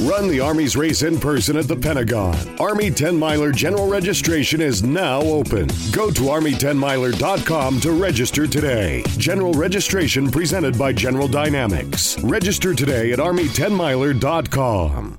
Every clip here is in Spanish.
Run the Army's race in person at the Pentagon. Army 10 Miler general registration is now open. Go to Army10miler.com to register today. General registration presented by General Dynamics. Register today at Army10miler.com.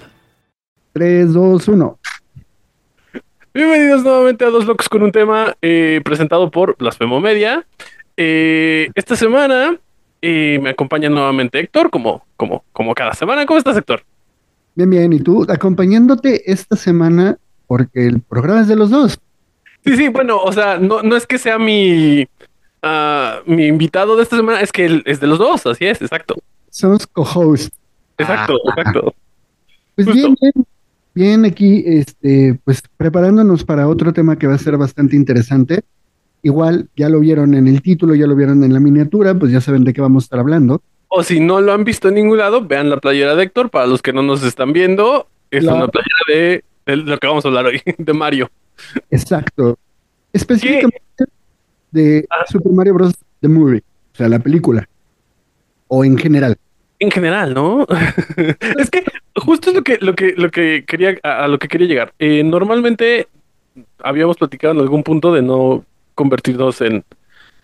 3, 2, 1. Bienvenidos nuevamente a Dos Locos con un tema eh, presentado por Blasfemo Media. Eh, esta semana eh, me acompaña nuevamente Héctor, como, como, como cada semana. ¿Cómo estás, Héctor? Bien, bien. ¿Y tú? Acompañándote esta semana porque el programa es de los dos. Sí, sí, bueno, o sea, no, no es que sea mi, ah, mi invitado de esta semana, es que él es de los dos, así es, exacto. Somos co-hosts. Exacto, exacto. Pues Justo. bien, bien. Bien, aquí, este, pues preparándonos para otro tema que va a ser bastante interesante. Igual, ya lo vieron en el título, ya lo vieron en la miniatura, pues ya saben de qué vamos a estar hablando. O si no lo han visto en ningún lado, vean la playera de Héctor. Para los que no nos están viendo, es La- una playera de, de lo que vamos a hablar hoy, de Mario. Exacto. Específicamente de Ah. Super Mario Bros. The Movie, o sea, la película. O en general. En general, ¿no? es que justo es lo que, lo que, lo que quería, a, a lo que quería llegar. Eh, normalmente habíamos platicado en algún punto de no convertirnos en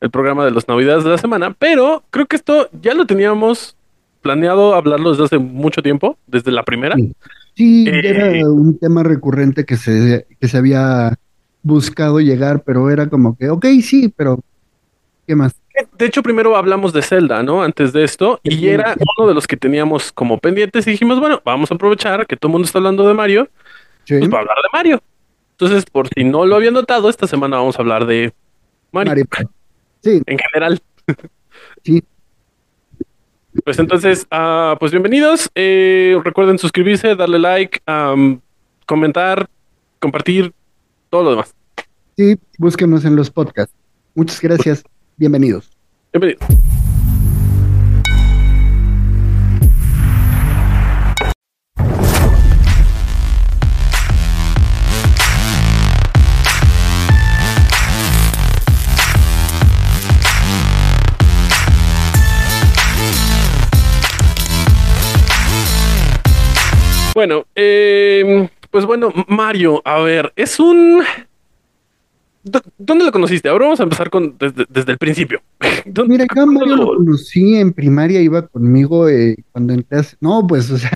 el programa de las navidades de la semana, pero creo que esto ya lo teníamos planeado hablarlo desde hace mucho tiempo, desde la primera. Sí. Sí, ya Eh. era un tema recurrente que se, que se había buscado llegar, pero era como que, ok, sí, pero ¿qué más? De hecho, primero hablamos de Zelda, ¿no? Antes de esto, y era uno de los que teníamos como pendientes y dijimos, bueno, vamos a aprovechar que todo el mundo está hablando de Mario, Sí, pues para hablar de Mario. Entonces, por si no lo habían notado, esta semana vamos a hablar de Mario, Mario. Sí, en general. sí, Pues entonces, ah, pues bienvenidos. Eh, recuerden suscribirse, darle like, comentar, compartir, todo lo demás. sí, búsquenos en los podcasts. Muchas gracias, bienvenidos. Bienvenidos. Bueno, eh, pues bueno, Mario, a ver, es un... ¿Dó- ¿Dónde lo conociste? Ahora vamos a empezar con desde, desde el principio. ¿Dónde- Mira, yo a Mario lo lo- conocí en primaria, iba conmigo eh, cuando entré No, pues, o sea...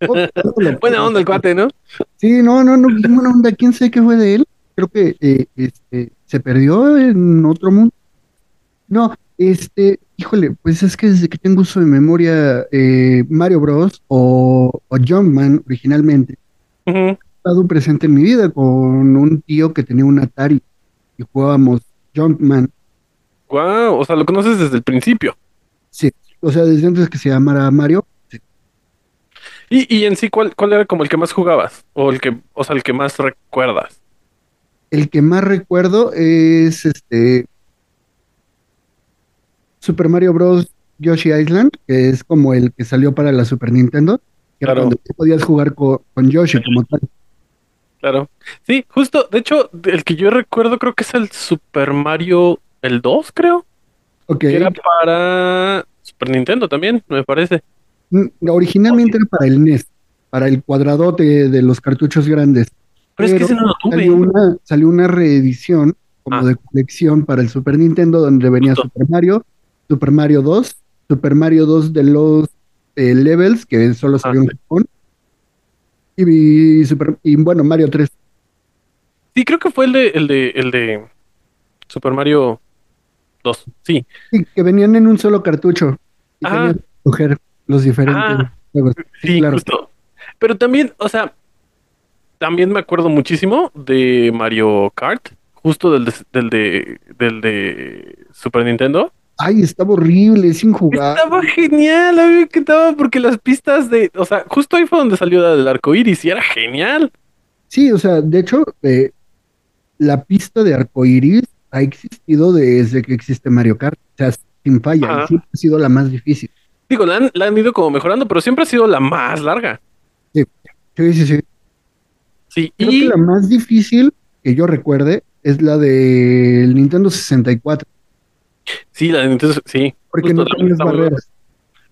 Buena onda el cuate, ¿no? Sí, no, no, no, buena onda. ¿Quién sabe qué fue de él? Creo que eh, este, se perdió en otro mundo. No, este, híjole, pues es que desde que tengo uso de memoria, eh, Mario Bros. o, o Jumpman originalmente, Ujú. ha estado presente en mi vida con un tío que tenía un Atari y jugábamos Jumpman. Guau, o sea, lo conoces desde el principio. Sí, o sea, desde antes que se llamara Mario. Y, y en sí, ¿cuál, cuál era como el que más jugabas? O el que, o sea, el que más recuerdas. El que más recuerdo es este Super Mario Bros. Yoshi Island, que es como el que salió para la Super Nintendo, que era Claro. cuando tú podías jugar co- con, Yoshi como tal. Claro. Sí, justo, de hecho, el que yo recuerdo creo que es el Super Mario, el 2, creo. Ok. Que era para Super Nintendo también, me parece. Mm, Originalmente era para el NES, para el cuadradote de los cartuchos grandes. Pero es que ese no lo tuve. Salió una, salió una reedición como Ah. de colección para el Super Nintendo donde venía Justo. Super Mario, Super Mario 2, Super Mario 2 de los eh, Levels, que solo salió en Japón, y, Super, y bueno, Mario 3. Sí, creo que fue el de, el de, el de Super Mario 2. Sí. Sí, que venían en un solo cartucho. Y Ah. que escoger los diferentes Ah. juegos. Sí, Sí, claro. justo. Pero también, o sea, también me acuerdo muchísimo de Mario Kart, justo del de, del de, del de Super Nintendo. Ay, estaba horrible, sin jugar. Estaba genial, a mí me encantaba porque las pistas de, o sea, justo ahí fue donde salió la del arco iris y era genial. Sí, o sea, de hecho, eh, la pista de arcoiris ha existido desde que existe Mario Kart. O sea, sin falla, Ajá. y siempre ha sido la más difícil. Digo, la han, la han ido como mejorando, pero siempre ha sido la más larga. Sí, sí, sí. Sí, Creo y que la más difícil que yo recuerde es la del Nintendo 64, sí, la Nintendo, sí. porque no buena. barreras.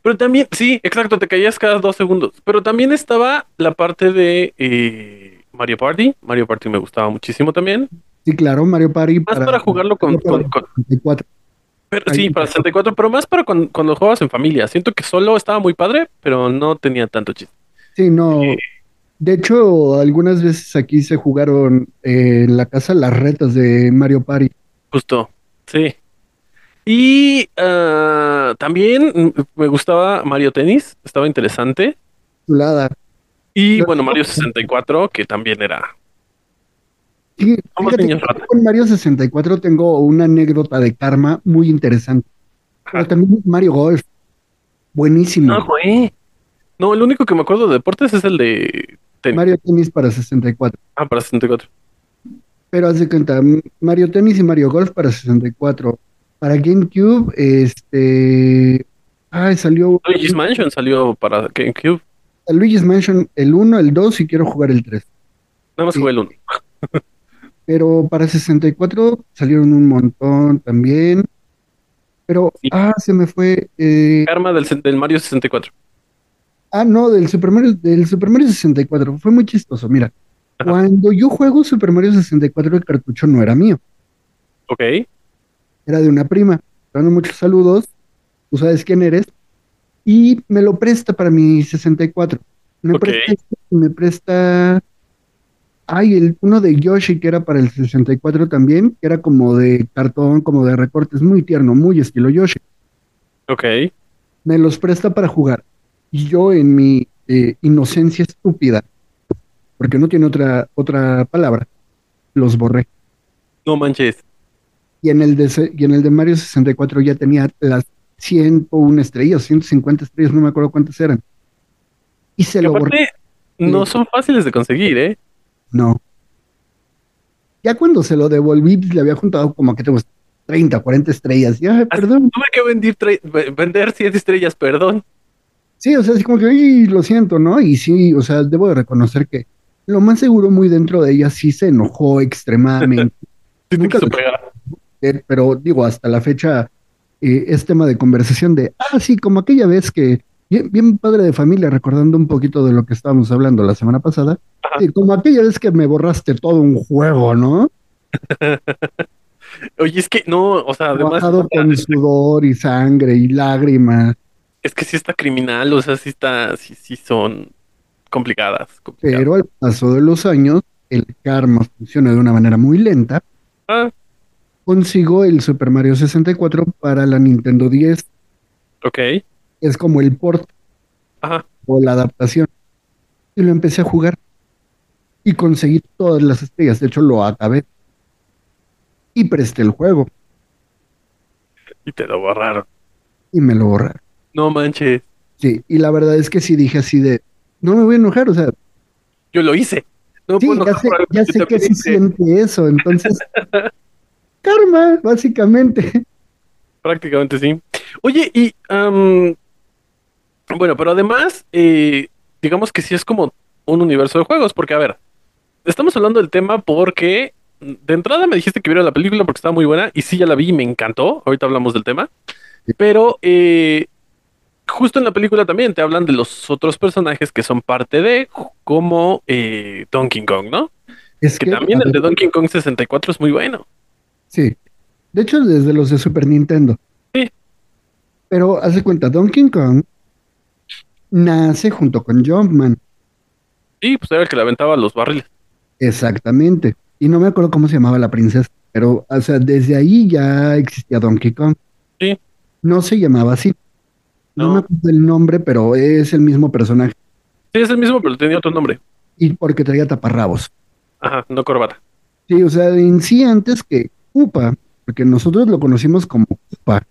Pero también, sí, exacto, te caías cada dos segundos. Pero también estaba la parte de eh, Mario Party. Mario Party me gustaba muchísimo también. Sí, claro, Mario Party Más para jugarlo con- con- con- 64. Pero sí, para empezó. 64, pero más para cuando, cuando jugabas en familia. Siento que solo estaba muy padre, pero no tenía tanto chiste. Sí, no. De hecho, algunas veces aquí se jugaron eh, en la casa las retas de Mario Party. Justo, sí. Y ah, también me gustaba Mario Tennis, estaba interesante. Chulada. Y bueno, Mario 64, que también era. Sí, fíjate con Mario 64 tengo una anécdota de karma muy interesante. Pero también Mario Golf. Buenísimo. No, güey. No, el único que me acuerdo de deportes es el de tenis. Mario Tennis para 64. Ah, para 64. Pero haz de cuenta, Mario Tennis y Mario Golf para 64. Para GameCube, este. Ay, salió Luigi's Mansion salió para GameCube. Luigi's Mansion el 1, el 2 y quiero jugar el 3. Nada más jugué el 1. Pero para 64 salieron un montón también. Pero, Sí. ah, se me fue. eh, Karma del, del Mario 64. ah, no, del Super Mario, del Super Mario 64. Fue muy chistoso. Mira, Ajá. cuando yo juego Super Mario 64, el cartucho no era mío, Ok. Era de una prima. Te mando muchos saludos. Tú sabes quién eres. Y me lo presta para mi 64. Me Ok. presta, este me presta. Ay, el uno de Yoshi que era para el 64 también, que era como de cartón, como de recortes, muy tierno, muy estilo Yoshi. Ok. Me los presta para jugar. Y yo en mi eh, inocencia estúpida, porque no tiene otra, otra palabra, los borré. No manches. Y en el de, y en el de Mario 64 ya tenía las 101 estrellas, 150 estrellas, no me acuerdo cuántas eran. Y se Que lo borré. no son fáciles de conseguir, ¿eh? No. Ya cuando se lo devolví, le había juntado como que tengo 30, 40 estrellas. Ya, perdón. Tuve que vender, vender 7 estrellas, perdón. Sí, o sea, así como que, "Ay, lo siento, ¿no? Y sí, o sea, debo de reconocer que lo más seguro muy dentro de ella sí se enojó extremadamente. Nunca lo- pero digo, hasta la fecha eh, es tema de conversación de, ah, sí, como aquella vez que, bien, bien padre de familia, recordando un poquito de lo que estábamos hablando la semana pasada, sí, como aquella vez que me borraste todo un juego, ¿no? Oye, es que no, o sea, además, Trabajado con sudor y sangre y lágrimas, es que sí está criminal, o sea, sí está, sí, sí son complicadas. complicadas. pero al paso de los años, el karma funciona de una manera muy lenta. Ah, Consigo el Super Mario 64 para la Nintendo 10, ok. es como el port Ajá. o la adaptación. Y lo empecé a jugar. Y conseguí todas las estrellas. De hecho, lo acabé. Y presté el juego. Y te lo borraron. Y me lo borraron. No manches. Sí. Y la verdad es que sí dije así de. No me voy a enojar. O sea, Yo lo hice. No sí, puedo ya sé, ya que sé que sí siente eso. Entonces. karma, básicamente. Prácticamente sí. Oye, y bueno, pero además, eh, digamos que sí es como un universo de juegos, porque a ver, estamos hablando del tema porque de entrada me dijiste que viera la película porque estaba muy buena, y sí ya la vi y me encantó. Ahorita hablamos del tema, pero eh, justo en la película también te hablan de los otros personajes que son parte de, como eh, Donkey Kong, ¿no? Es Que que. también el de Donkey Kong 64 es muy bueno. Sí. De hecho, desde los de Super Nintendo. Sí. Pero haz de cuenta, Donkey Kong nace junto con Jumpman. Sí, pues era el que le aventaba los barriles. Exactamente. Y no me acuerdo cómo se llamaba la princesa, pero, o sea, desde ahí ya existía Donkey Kong. Sí. No se llamaba así. No, No. me acuerdo el nombre, pero es el mismo personaje. Sí, es el mismo, pero tenía otro nombre. Y porque traía taparrabos. Ajá, no corbata. Sí, o sea, en sí antes que Upa, porque nosotros lo conocimos como Upa,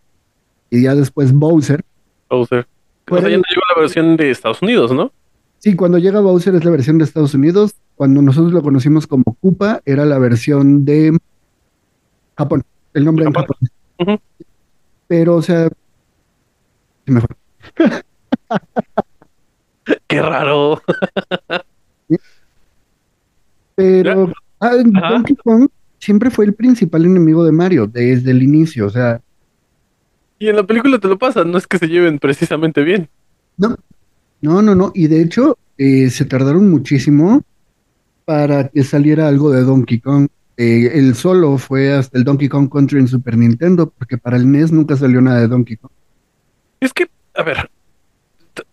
y ya después Bowser. Bowser. O Fuera sea, ya llegó la versión de Estados Unidos, ¿no? Sí, cuando llega Bowser es la versión de Estados Unidos. Cuando nosotros lo conocimos como Koopa, era la versión de Japón. El nombre en Japón. Japón. Ujú. Pero, o sea, sí me fue. Qué raro. Pero ah. Donkey Kong siempre fue el principal enemigo de Mario desde el inicio. O sea, Y en la película te lo pasa, no es que se lleven precisamente bien. no, no, no, no. Y de hecho, eh, se tardaron muchísimo para que saliera algo de Donkey Kong. Eh, el solo fue hasta el Donkey Kong Country en Super Nintendo, porque para el NES nunca salió nada de Donkey Kong. Es que, a ver,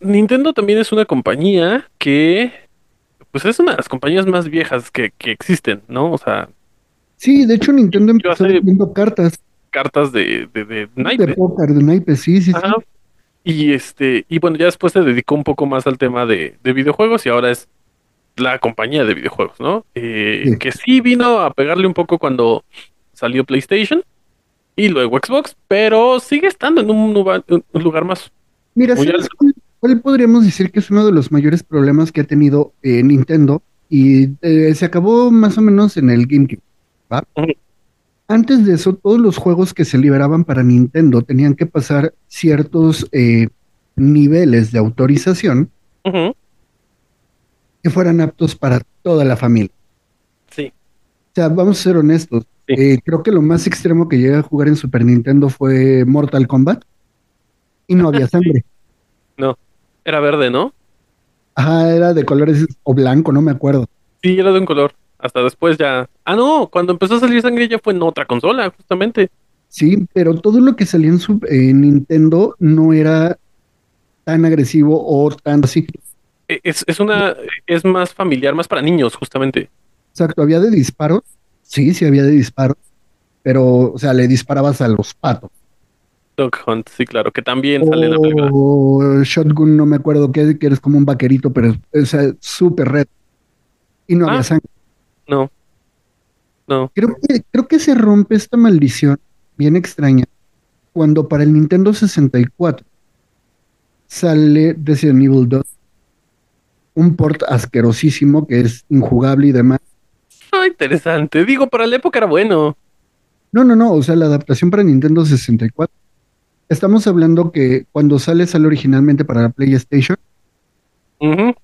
Nintendo también es una compañía que, pues es una de las compañías más viejas que, que existen, ¿no? O sea, Sí, de hecho Nintendo empezó vendiendo cartas cartas de, de, de de naipes. póker, de naipes, sí, sí. Y este, y bueno, ya después se dedicó un poco más al tema de, de videojuegos y ahora es la compañía de videojuegos, ¿no? Eh, Sí. Que sí vino a pegarle un poco cuando salió PlayStation y luego Xbox, pero sigue estando en un lugar, un lugar más. Mira, Muy ¿sabes alto. cuál, cuál podríamos decir que es uno de los mayores problemas que ha tenido eh, Nintendo? Y eh, se acabó más o menos en el GameCube, Antes de eso, todos los juegos que se liberaban para Nintendo tenían que pasar ciertos eh, niveles de autorización que fueran aptos para toda la familia. Sí. O sea, vamos a ser honestos. Sí. eh, creo que lo más extremo que llegué a jugar en Super Nintendo fue Mortal Kombat y no había sangre. Era verde, ¿no? Ajá, era de colores o blanco, no me acuerdo. Sí, era de un color. Hasta después ya. Ah, no, cuando empezó a salir sangre ya fue en otra consola, justamente. Sí, pero todo lo que salía en, su, en Nintendo no era tan agresivo o tan así. E- Es, es una, es más familiar, más para niños, justamente. Exacto, había de disparos. Sí, sí había de disparos. Pero, o sea, le disparabas a los patos. Dog Hunt, sí, claro, que también sale en la película. O Shotgun, no me acuerdo qué, que eres como un vaquerito, pero o sea, súper red. Y no había Ah. sangre. No. No. Creo que, creo que se rompe esta maldición bien extraña cuando para el Nintendo 64 sale Resident Evil 2, un port asquerosísimo que es injugable y demás. Ah, interesante. Digo, para la época era bueno. No, no, no, o sea, la adaptación para Nintendo 64. Estamos hablando que cuando sale, sale originalmente para la PlayStation Ujú.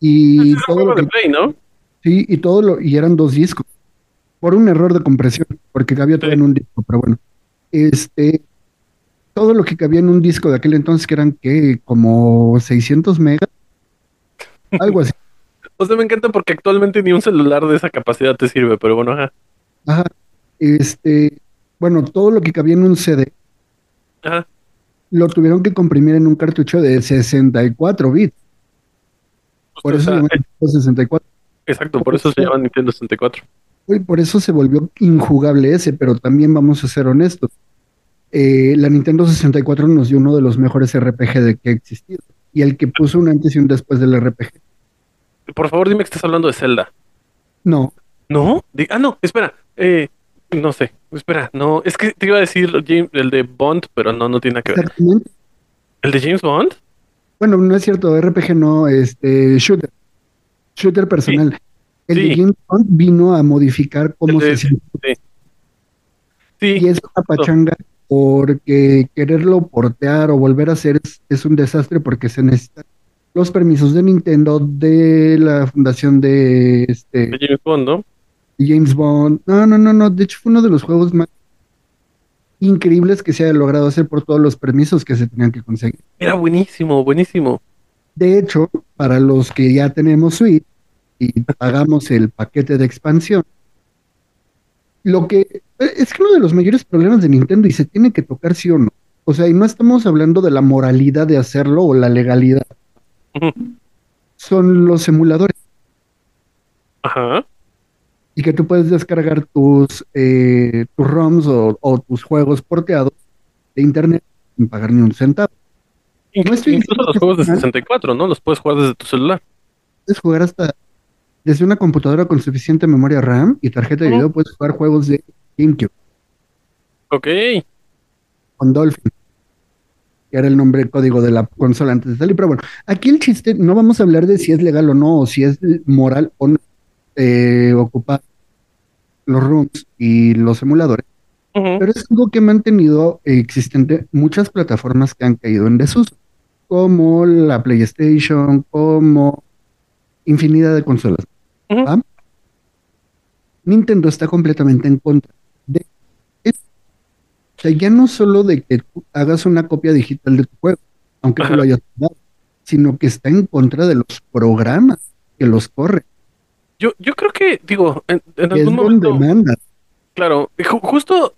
y Es todo lo de Play, ¿no? Sí, y todo lo, y eran dos discos, por un error de compresión, porque cabía todo en un disco, pero bueno. Este, todo lo que cabía en un disco de aquel entonces, que eran que como 600 megas, algo así. O sea, me encanta porque actualmente ni un celular de esa capacidad te sirve, pero bueno, ajá. Ajá. Este, bueno, todo lo que cabía en un CD Ajá. lo tuvieron que comprimir en un cartucho de 64 bits. Por O eso sea, se llama Nintendo 64. Exacto, por eso se llama Nintendo 64. Y por eso se volvió injugable ese, pero también vamos a ser honestos. Eh, la Nintendo 64 nos dio uno de los mejores RPG de que ha existido. Y el que puso un antes y un después del RPG. Por favor, dime que estás hablando de Zelda. No, ¿No? Ah, no, espera. Eh, no sé, espera, no. Es que te iba a decir James- el de Bond, pero no, no tiene nada que ver. ¿El de James Bond? Bueno, no es cierto, RPG no, este, shooter. Shooter personal. El Sí. de James Bond vino a modificar cómo se siente. Y es una pachanga porque quererlo portear o volver a hacer es, es un desastre porque se necesitan los permisos de Nintendo, de la fundación de este de James Bond, ¿no? James Bond. No, no, no, no. De hecho, fue uno de los juegos más increíbles que se haya logrado hacer por todos los permisos que se tenían que conseguir. Era buenísimo, buenísimo. De hecho, para los que ya tenemos Switch y pagamos el paquete de expansión, lo que es que uno de los mayores problemas de Nintendo y se tiene que tocar sí o no. O sea, y no estamos hablando de la moralidad de hacerlo o la legalidad. Son los emuladores Ajá. y que tú puedes descargar tus, eh, tus ROMs o, o tus juegos porteados de internet sin pagar ni un centavo. Incluso diciendo los juegos de esté mal. 64, ¿no? Los puedes jugar desde tu celular. Puedes jugar hasta desde una computadora con suficiente memoria RAM y tarjeta de video, puedes jugar juegos de GameCube Ok. con Dolphin. que era el nombre código de la consola antes de salir. Pero bueno, aquí el chiste, no vamos a hablar de si es legal o no, o si es moral o no eh, ocupar los rooms y los emuladores, pero es algo que ha mantenido existente muchas plataformas que han caído en desuso, como la PlayStation, como infinidad de consolas. Nintendo está completamente en contra de esto. O sea, ya no solo de que tú hagas una copia digital de tu juego, aunque tú Ajá. lo hayas jugado, sino que está en contra de los programas que los corren, Yo, yo creo que, digo, en, es algún donde momento, claro, ju- justo,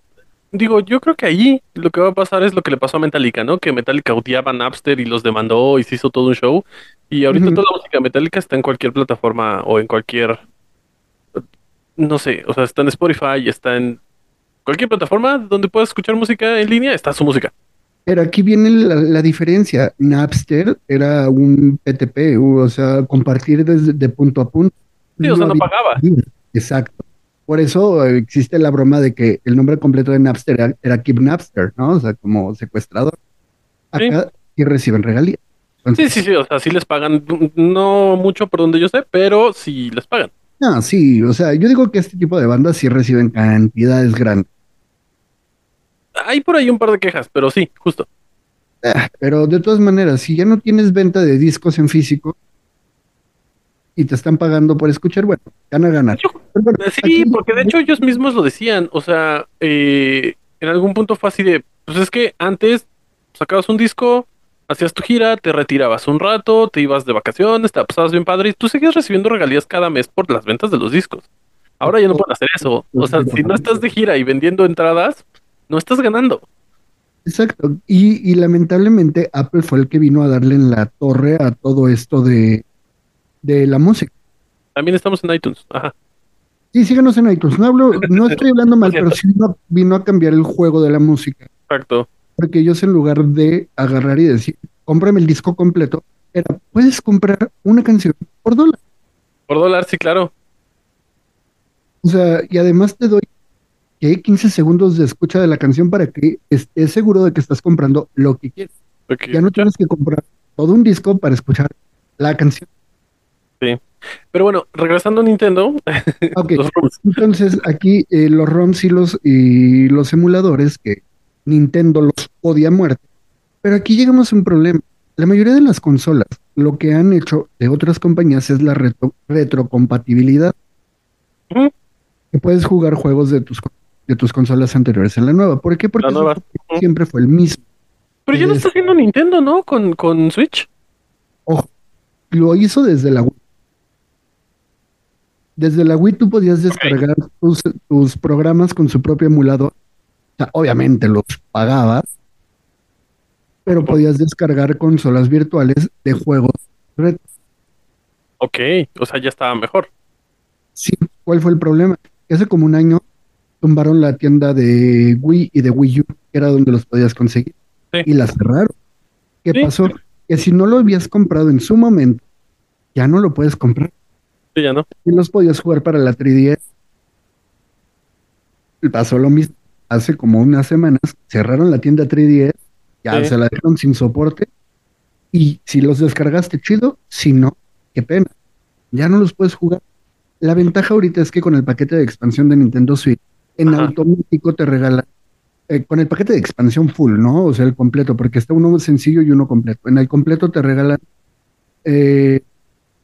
digo, yo creo que allí lo que va a pasar es lo que le pasó a Metallica, ¿no? Que Metallica odiaba a Napster y los demandó y se hizo todo un show. Y ahorita toda la música Metallica está en cualquier plataforma o en cualquier, no sé, o sea, está en Spotify, está en cualquier plataforma donde puedas escuchar música en línea, está su música. Pero aquí viene la, la diferencia. Napster era un PTP, o sea, compartir desde de punto a punto. Sí, o sea, no pagaba. Exacto. Por eso eh, existe la broma de que el nombre completo de Napster era, era Keep Napster, ¿no? O sea, como secuestrador. Acá sí reciben regalías. Sí, Entonces, sí, sí, o sea, sí les pagan, no mucho por donde yo sé, pero sí les pagan. ah, sí, o sea, yo digo que este tipo de bandas sí reciben cantidades grandes. Hay por ahí un par de quejas, pero sí, justo. Ah, Pero de todas maneras, si ya no tienes venta de discos en físico y te están pagando por escuchar, bueno, gana, gana. Yo- bueno, Sí, porque de hecho ellos mismos lo decían, o sea, eh, en algún punto fue así de, pues es que antes sacabas un disco, hacías tu gira, te retirabas un rato, te ibas de vacaciones, te pasabas bien padre y tú seguías recibiendo regalías cada mes por las ventas de los discos. Ahora ya no pueden hacer eso, o sea, si no estás de gira y vendiendo entradas, no estás ganando. Exacto. Y, y lamentablemente Apple fue el que vino a darle en la torre a todo esto de, de la música. También estamos en iTunes, ajá. Sí, síganos en iTunes. No hablo, no estoy hablando mal, pero sí vino, vino a cambiar el juego de la música. Exacto. Porque ellos en lugar de agarrar y decir, cómprame el disco completo, era, puedes comprar una canción por dólar. Por dólar, sí, claro. O sea, y además te doy que 15 segundos de escucha de la canción para que estés seguro de que estás comprando lo que quieres. Ya no tienes que comprar todo un disco para escuchar la canción. Pero bueno, regresando a Nintendo, Ok, los ROMs. entonces aquí eh, los ROMs y los, y los emuladores que Nintendo los odia a muerte. Pero aquí llegamos a un problema. La mayoría de las consolas, lo que han hecho de otras compañías es la retro- retrocompatibilidad. Que puedes jugar juegos de tus, de tus consolas anteriores en la nueva. ¿Por qué? Porque siempre fue el mismo. Pero ya lo Es- está haciendo Nintendo, ¿no? Con, con Switch. Ojo, lo hizo desde la Wii. Desde la Wii tú podías descargar tus, tus programas con su propio emulador. O sea, obviamente los pagabas, pero podías descargar consolas virtuales de juegos. retro. Ok, o sea, ya estaba mejor. Sí, ¿cuál fue el problema? Hace como un año tumbaron la tienda de Wii y de Wii U, que era donde los podías conseguir, Sí. y la cerraron. ¿Qué Sí. pasó? Que si no lo habías comprado en su momento, ya no lo puedes comprar. Sí, ya no. y los podías jugar para la 3DS. Y Pasó lo mismo. Hace como unas semanas cerraron la tienda 3DS, ya Sí. se la dejaron sin soporte. Y si los descargaste, chido. Si no, qué pena. Ya no los puedes jugar. La ventaja ahorita es que con el paquete de expansión de Nintendo Switch, en Ajá. automático te regala, eh, con el paquete de expansión full, ¿no? O sea, el completo, porque está uno sencillo y uno completo. En el completo te regalan eh,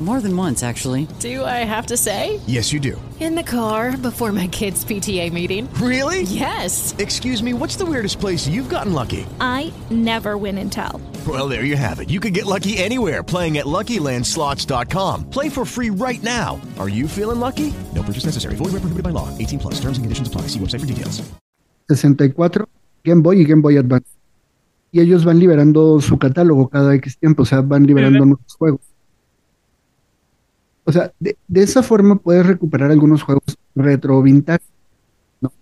More than once, actually. Do I have to say? Yes, you do. In the car before my kids' PTA meeting. Really? Yes. Excuse me, what's the weirdest place you've gotten lucky? I never win and tell. Well, there you have it. You can get lucky anywhere playing at LuckyLandSlots.com. Play for free right now. Are you feeling lucky? No purchase necessary. Void where prohibited by law. 18 plus. Terms and conditions apply. See website for details. 64, Game Boy y Game Boy Advance. Y ellos van liberando su catálogo cada X tiempo, o sea, van liberando nuevos juegos. O sea, de, de esa forma puedes recuperar algunos juegos retro vintage, ¿no?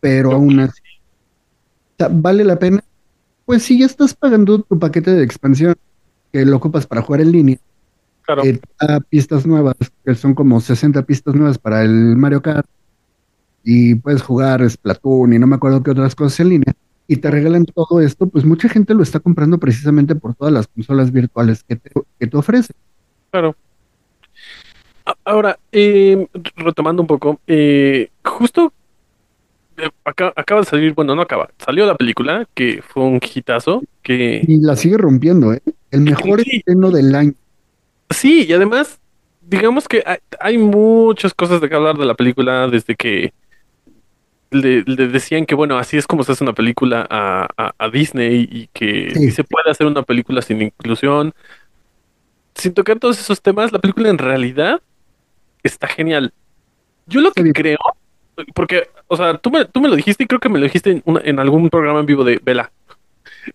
Pero aún así, o sea, ¿vale la pena? Pues si ya estás pagando tu paquete de expansión, que lo ocupas para jugar en línea, Claro. eh, a pistas nuevas, que son como 60 pistas nuevas para el Mario Kart, y puedes jugar Splatoon y no me acuerdo qué otras cosas en línea, y te regalan todo esto, pues mucha gente lo está comprando precisamente por todas las consolas virtuales que te, que te ofrecen. Claro. Ahora, eh, retomando un poco, eh, justo eh, acá- acaba de salir, bueno, no acaba, salió la película que fue un hitazo, que Y la sigue rompiendo, ¿eh? El mejor Sí. estreno del año. sí, y además, digamos que hay, hay muchas cosas de que hablar de la película desde que le, le decían que, bueno, así es como se hace una película a, a- a Disney y que sí se puede hacer una película sin inclusión. Sin tocar todos esos temas, la película en realidad está genial. Yo lo que creo, porque, o sea, tú me, tú me lo dijiste y creo que me lo dijiste en, una- en algún programa en vivo de Vela.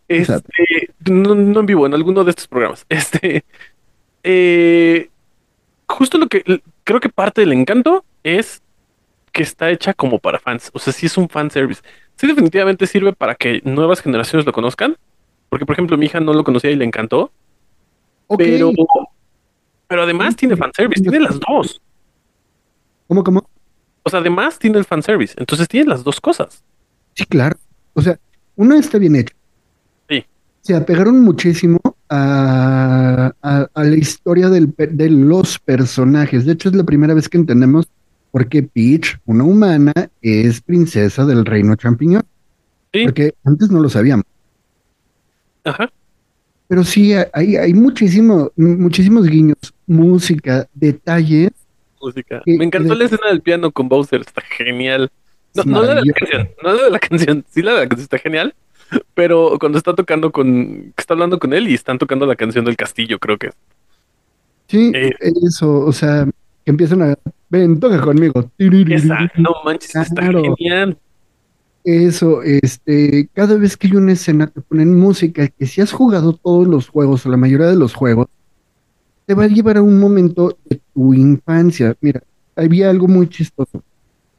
Este, no, no en vivo, en alguno de estos programas. Este, eh, justo lo que creo que parte del encanto es que está hecha como para fans. O sea, sí es un fan service. Sí, definitivamente sirve para que nuevas generaciones lo conozcan. Porque, por ejemplo, mi hija no lo conocía y le encantó. Pero, pero además tiene fanservice, tiene las dos. ¿cómo, cómo? O sea, además tiene el fanservice. Entonces tiene las dos cosas. Sí, claro. O sea, una está bien hecha. Sí. Se apegaron muchísimo a, a- a la historia del de los personajes. De hecho, es la primera vez que entendemos por qué Peach, una humana, es princesa del reino champiñón. Sí. Porque antes no lo sabíamos. Ajá. Pero sí, hay, hay muchísimo, muchísimos guiños, música, detalles. Música. Me encantó de- la escena del piano con Bowser, está genial. No, no la de la canción, no la de la canción, sí la de la canción está genial, pero cuando está tocando con, está hablando con él y están tocando la canción del castillo, creo que. Sí, Eh. eso, o sea, que empiezan a, ven, toca conmigo. Esa, no manches, está Claro. genial. Eso, este, cada vez que hay una escena te ponen música que si has jugado todos los juegos o la mayoría de los juegos, te va a llevar a un momento de tu infancia. Mira, había algo muy chistoso.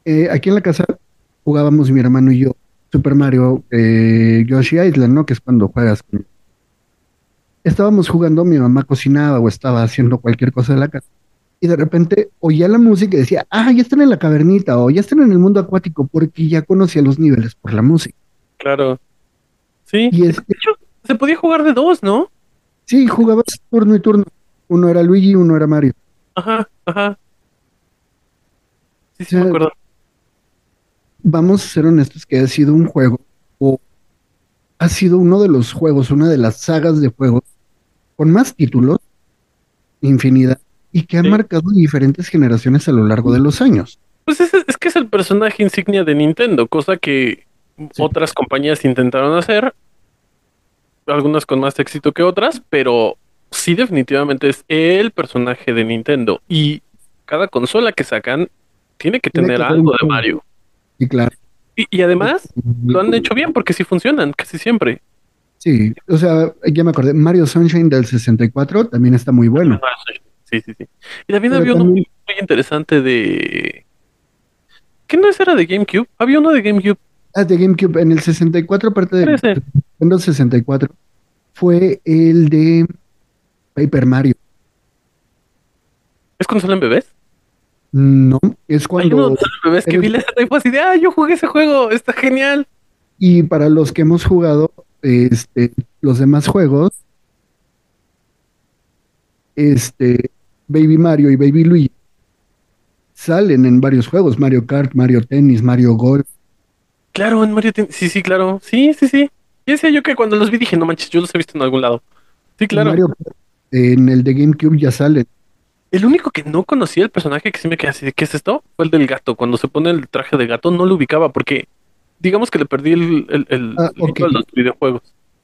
Eh, aquí en la casa jugábamos mi hermano y yo Super Mario eh, Yoshi Island, ¿no? Que es cuando juegas. Estábamos jugando, mi mamá cocinaba o estaba haciendo cualquier cosa de la casa. Y de repente oía la música y decía, ah, ya están en la cavernita o ya están en el mundo acuático porque ya conocía los niveles por la música. Claro. Sí. Y es, De hecho, se podía jugar de dos, ¿no? sí, jugabas turno y turno. Uno era Luigi y uno era Mario. Ajá, ajá. Sí, sí, O me acuerdo. Vamos a ser honestos que ha sido un juego o ha sido uno de los juegos, una de las sagas de juegos con más títulos, infinidad, y que ha Sí. marcado diferentes generaciones a lo largo de los años. Pues es, es que es el personaje insignia de Nintendo, cosa que otras compañías intentaron hacer, algunas con más éxito que otras, pero sí definitivamente es el personaje de Nintendo y cada consola que sacan tiene que Tiene tener que algo de. Mario. Y claro, Y, y además lo han hecho bien porque sí funcionan casi siempre. sí, o sea, ya me acordé, Mario Sunshine del 64 también está muy bueno. Sí, sí, sí. Y también Pero había uno también- muy, muy interesante de... ¿Qué no era de GameCube? Había uno de GameCube. Ah, de GameCube, en el 64, aparte del Parece. Nintendo 64, fue el de Paper Mario. ¿Es cuando salen bebés? No, es Hay uno cuando... salen bebés que vi la fue así de, ah, yo jugué ese juego, está genial. Y para los que hemos jugado este, los demás juegos, este, Baby Mario y Baby Luigi salen en varios juegos, Mario Kart, Mario Tennis, Mario Golf. Claro, en Mario Ten- Sí, sí, claro. Sí, sí, sí. Y decía yo que cuando los vi dije, no manches, yo los he visto en algún lado. Sí, claro. Mario en el de GameCube ya salen. El único que no conocía el personaje que sí me quedé así de ¿qué es esto? Fue el del gato. Cuando se pone el traje de gato no lo ubicaba porque digamos que le perdí el, el, el, Ah, el gusto ok. a los videojuegos.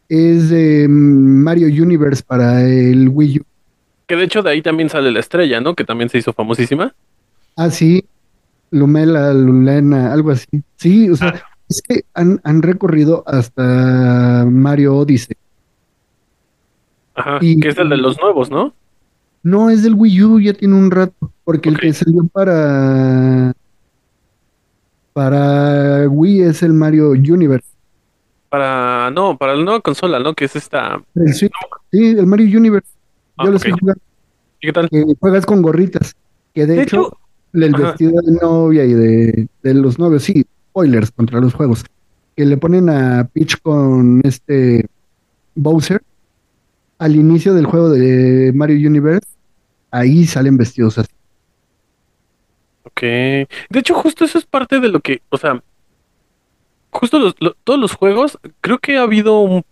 Es de mm, Mario Universe para el Wii U. Que de hecho de ahí también sale la estrella, ¿no? Que también se hizo famosísima. Ah, sí, Lumela, Lulena, algo así. Sí, o sea, es que han, han recorrido hasta Mario Odyssey. Ajá. Y- que es el de los nuevos, ¿no? No, es del Wii U, ya tiene un rato, porque el que salió para para Wii es el Mario Universe. Para, no, para la nueva consola, ¿no? Que es esta. El Switch. Sí, el Mario Universe. Ah, Yo lo ok. estoy jugando, ¿Y qué tal? que juegas con gorritas. Que de, De hecho, hecho, el ajá. vestido de novia y de, de los novios, sí, spoilers contra los juegos. Que le ponen a Peach con este Bowser al inicio del juego de Mario Universe. Ahí salen vestidos así. Ok. De hecho, justo eso es parte de lo que, o sea, justo los- lo- todos los juegos, creo que ha habido un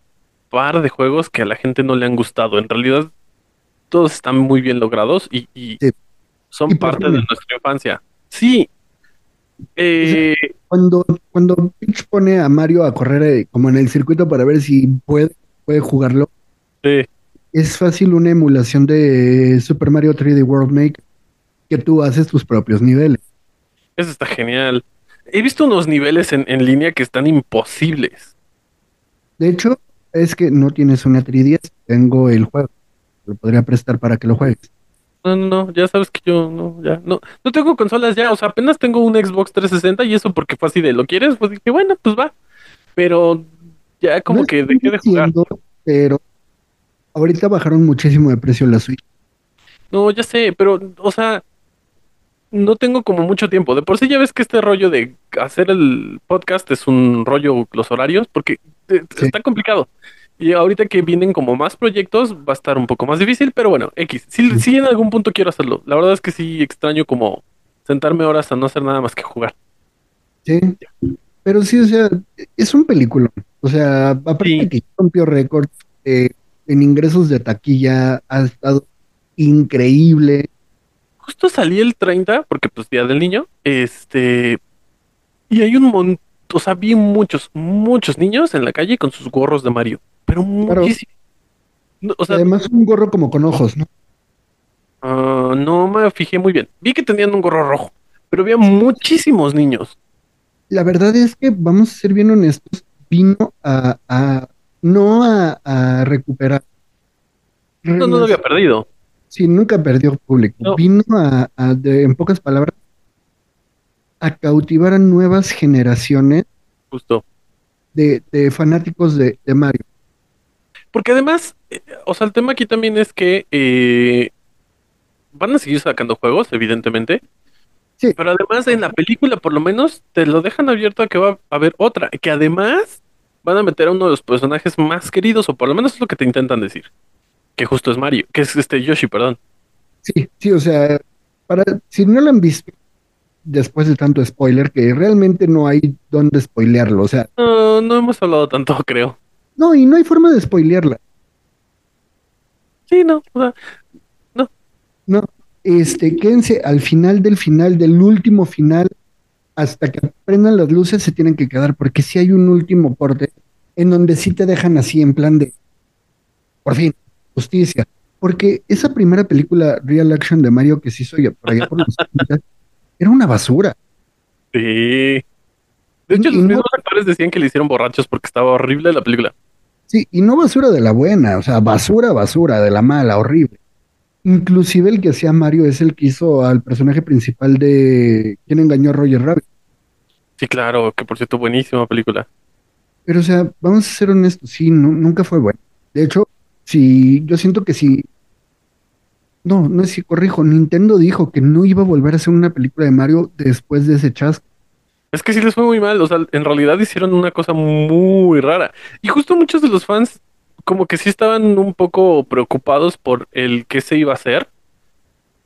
par de juegos que a la gente no le han gustado. En realidad, todos están muy bien logrados y, y Sí. son parte de nuestra infancia. Sí. Eh, Cuando, cuando Peach pone a Mario a correr eh, como en el circuito para ver si puede, puede jugarlo, sí. es fácil una emulación de Super Mario 3D World Maker, que tú haces tus propios niveles. Eso está genial. He visto unos niveles en, en línea que están imposibles. De hecho, es que no tienes una 3DS, tengo el juego. Lo podría prestar para que lo juegues. No, no, no, ya sabes que yo no, ya, no, no tengo consolas ya, o sea, apenas tengo un Xbox 360 y eso porque fue así de, ¿lo quieres? Pues dije, bueno, pues va. Pero ya como No que dejé de jugar. Pero ahorita bajaron muchísimo de precio la Switch. No, ya sé, pero, o sea, no tengo como mucho tiempo. De por sí ya ves que este rollo de hacer el podcast es un rollo los horarios, porque eh, Sí. está complicado. Y ahorita que vienen como más proyectos, va a estar un poco más difícil, pero bueno, X. Sí, sí en algún punto quiero hacerlo. La verdad es que sí extraño como sentarme horas a no hacer nada más que jugar. Sí. Pero sí, o sea, es un película. O sea, aparte Sí. que rompió récord eh, en ingresos de taquilla, ha estado increíble. Justo salí el 30, porque pues Día del Niño, este, y hay un montón, o sea, vi muchos, muchos niños en la calle con sus gorros de Mario, pero Claro. muchísimos. O sea, Además, un gorro como con ojos, ¿no? ah, no me fijé muy bien. Vi que tenían un gorro rojo, pero había muchísimos niños. La verdad es que, vamos a ser bien honestos, vino a, a- no a, a recuperar. No, no lo había perdido. Sí, nunca perdió público. No. Vino a, a, de- en pocas palabras, a cautivar a nuevas generaciones Justo. de, de fanáticos de, de Mario. Porque además, eh, o sea, el tema aquí también es que eh, van a seguir sacando juegos, evidentemente. Sí. Pero además en la película por lo menos te lo dejan abierto a que va a haber otra. Que además van a meter a uno de los personajes más queridos, o por lo menos es lo que te intentan decir. Que justo es Mario, que es este Yoshi, perdón. Sí, sí, o sea, para, si no lo han visto, después de tanto spoiler, que realmente no hay dónde spoilearlo, o sea, No, no hemos hablado tanto, creo. no, y no hay forma de spoilearla, Sí, no. o sea, no, este, quédense al final del final, del último final, hasta que prendan las luces se tienen que quedar, porque si hay un último corte en donde sí te dejan así en plan de, por fin, justicia, porque esa primera película real action de Mario que se hizo ya por allá por los 70, era una basura. sí. De hecho, Y los no- mismos actores decían que le hicieron borrachos porque estaba horrible la película. Sí, y no basura de la buena, o sea, basura, basura, de la mala, horrible. Inclusive el que hacía Mario es el que hizo al personaje principal de ¿Quién engañó a Roger Rabbit? Sí, claro, que por cierto, buenísima película. Pero, o sea, vamos a ser honestos, sí, nu- nunca fue bueno. De hecho, si yo siento que si... No, no es si corrijo, Nintendo dijo que no iba a volver a hacer una película de Mario después de ese chasco. Es que sí les fue muy mal, o sea, en realidad hicieron una cosa muy rara. Y justo muchos de los fans como que sí estaban un poco preocupados por el qué se iba a hacer.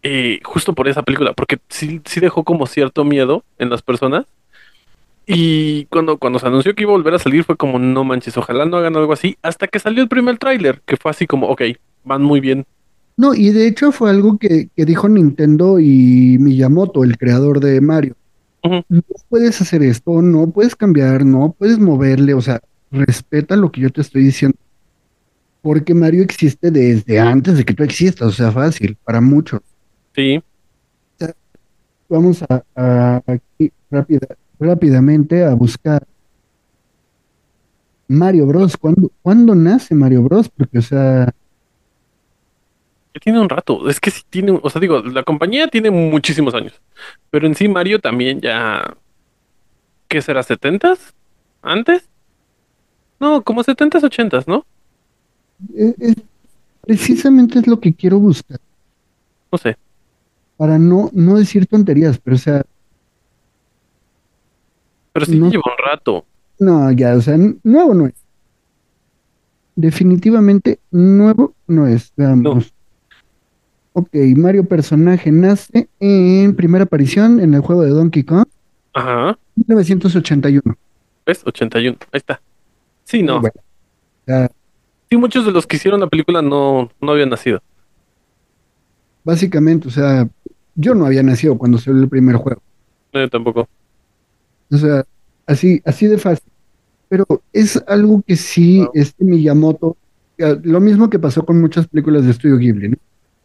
eh, justo por esa película, porque sí, sí dejó como cierto miedo en las personas. Y cuando, cuando se anunció que iba a volver a salir fue como, no manches, ojalá no hagan algo así. Hasta que salió el primer tráiler, que fue así como, ok, van muy bien. No, y de hecho fue algo que, que dijo Nintendo y Miyamoto, el creador de Mario. No puedes hacer esto, no puedes cambiar, no puedes moverle, o sea, respeta lo que yo te estoy diciendo. Porque Mario existe desde antes de que tú existas, o sea, fácil, para muchos. Sí. Vamos a, a- aquí rápida, rápidamente a buscar Mario Bros. ¿Cuándo, cuándo nace Mario Bros? Porque, o sea, Ya tiene un rato. Es que sí tiene, o sea, digo, la compañía tiene muchísimos años. Pero en sí Mario también ya. ¿Qué será? ¿70s? ¿Antes? No, como 70s, 80s, ¿no? es- es- precisamente es lo que quiero buscar, No sé. para no, no decir tonterías, pero, o sea, Pero sí No. lleva un rato. no, ya, o sea, nuevo no es. Definitivamente nuevo no es. Veamos. Ok, Mario personaje nace en primera aparición en el juego de Donkey Kong, Ajá. 1981. ¿Ves? 81. Ahí está. Sí, no. Bueno, Sí, muchos de los que hicieron la película no, no habían nacido. básicamente, o sea, yo no había nacido cuando salió el primer juego. No, yo tampoco. O sea, así, así de fácil. Pero es algo que sí, este Miyamoto, eh, lo mismo que pasó con muchas películas de estudio Ghibli, ¿no?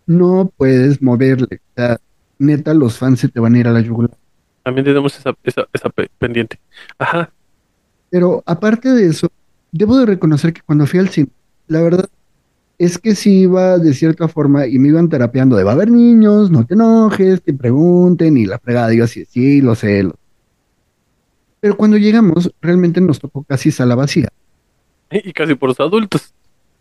No puedes moverle. O sea, neta, los fans se te van a ir a la yugular. También tenemos esa, esa, esa pe- pendiente. Ajá. Pero aparte de eso, debo de reconocer que cuando fui al cine, la verdad es que sí iba de cierta forma y me iban terapeando de va a haber niños, no te enojes, te pregunten y la fregada. Y yo así, sí, lo sé. lo- Pero cuando llegamos, realmente nos tocó casi sala vacía. Y casi por los adultos.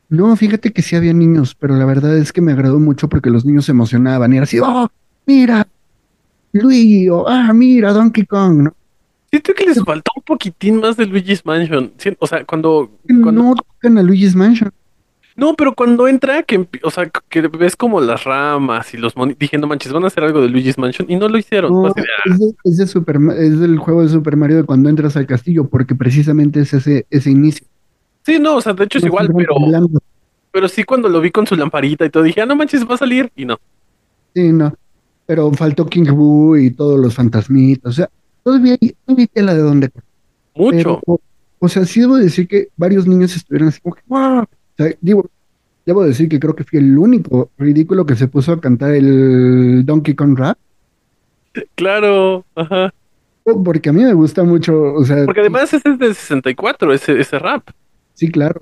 No, fíjate que sí había niños, pero la verdad es que me agradó mucho porque los niños se emocionaban y era así, oh, mira, Luigi, o ah, mira, Donkey Kong, ¿no? Siento que les faltó un poquitín más de Luigi's Mansion. O sea, cuando, cuando No tocan a Luigi's Mansion. No, pero cuando entra, que, o sea, que ves como las ramas y los monitos, dije, no manches, van a hacer algo de Luigi's Mansion y no lo hicieron. No, así ah, es, de, es de Super es del juego de Super Mario de cuando entras al castillo, porque precisamente es ese, ese inicio. Sí, no, o sea, de hecho es No igual, pero, pero sí cuando lo vi con su lamparita y todo, dije, ah, no manches, va a salir y no. Sí, no. Pero faltó King Boo y todos los fantasmitas. O sea, todavía hay, todavía hay tela de donde cortar. Mucho. Pero, o sea, sí debo decir que varios niños estuvieron así como que, "Wow". O sea, digo, debo decir que creo que fui el único ridículo que se puso a cantar el Donkey Kong Rap, Claro, ajá. porque a mí me gusta mucho, o sea, Porque además ese es de 64, ese, ese rap. Sí, claro.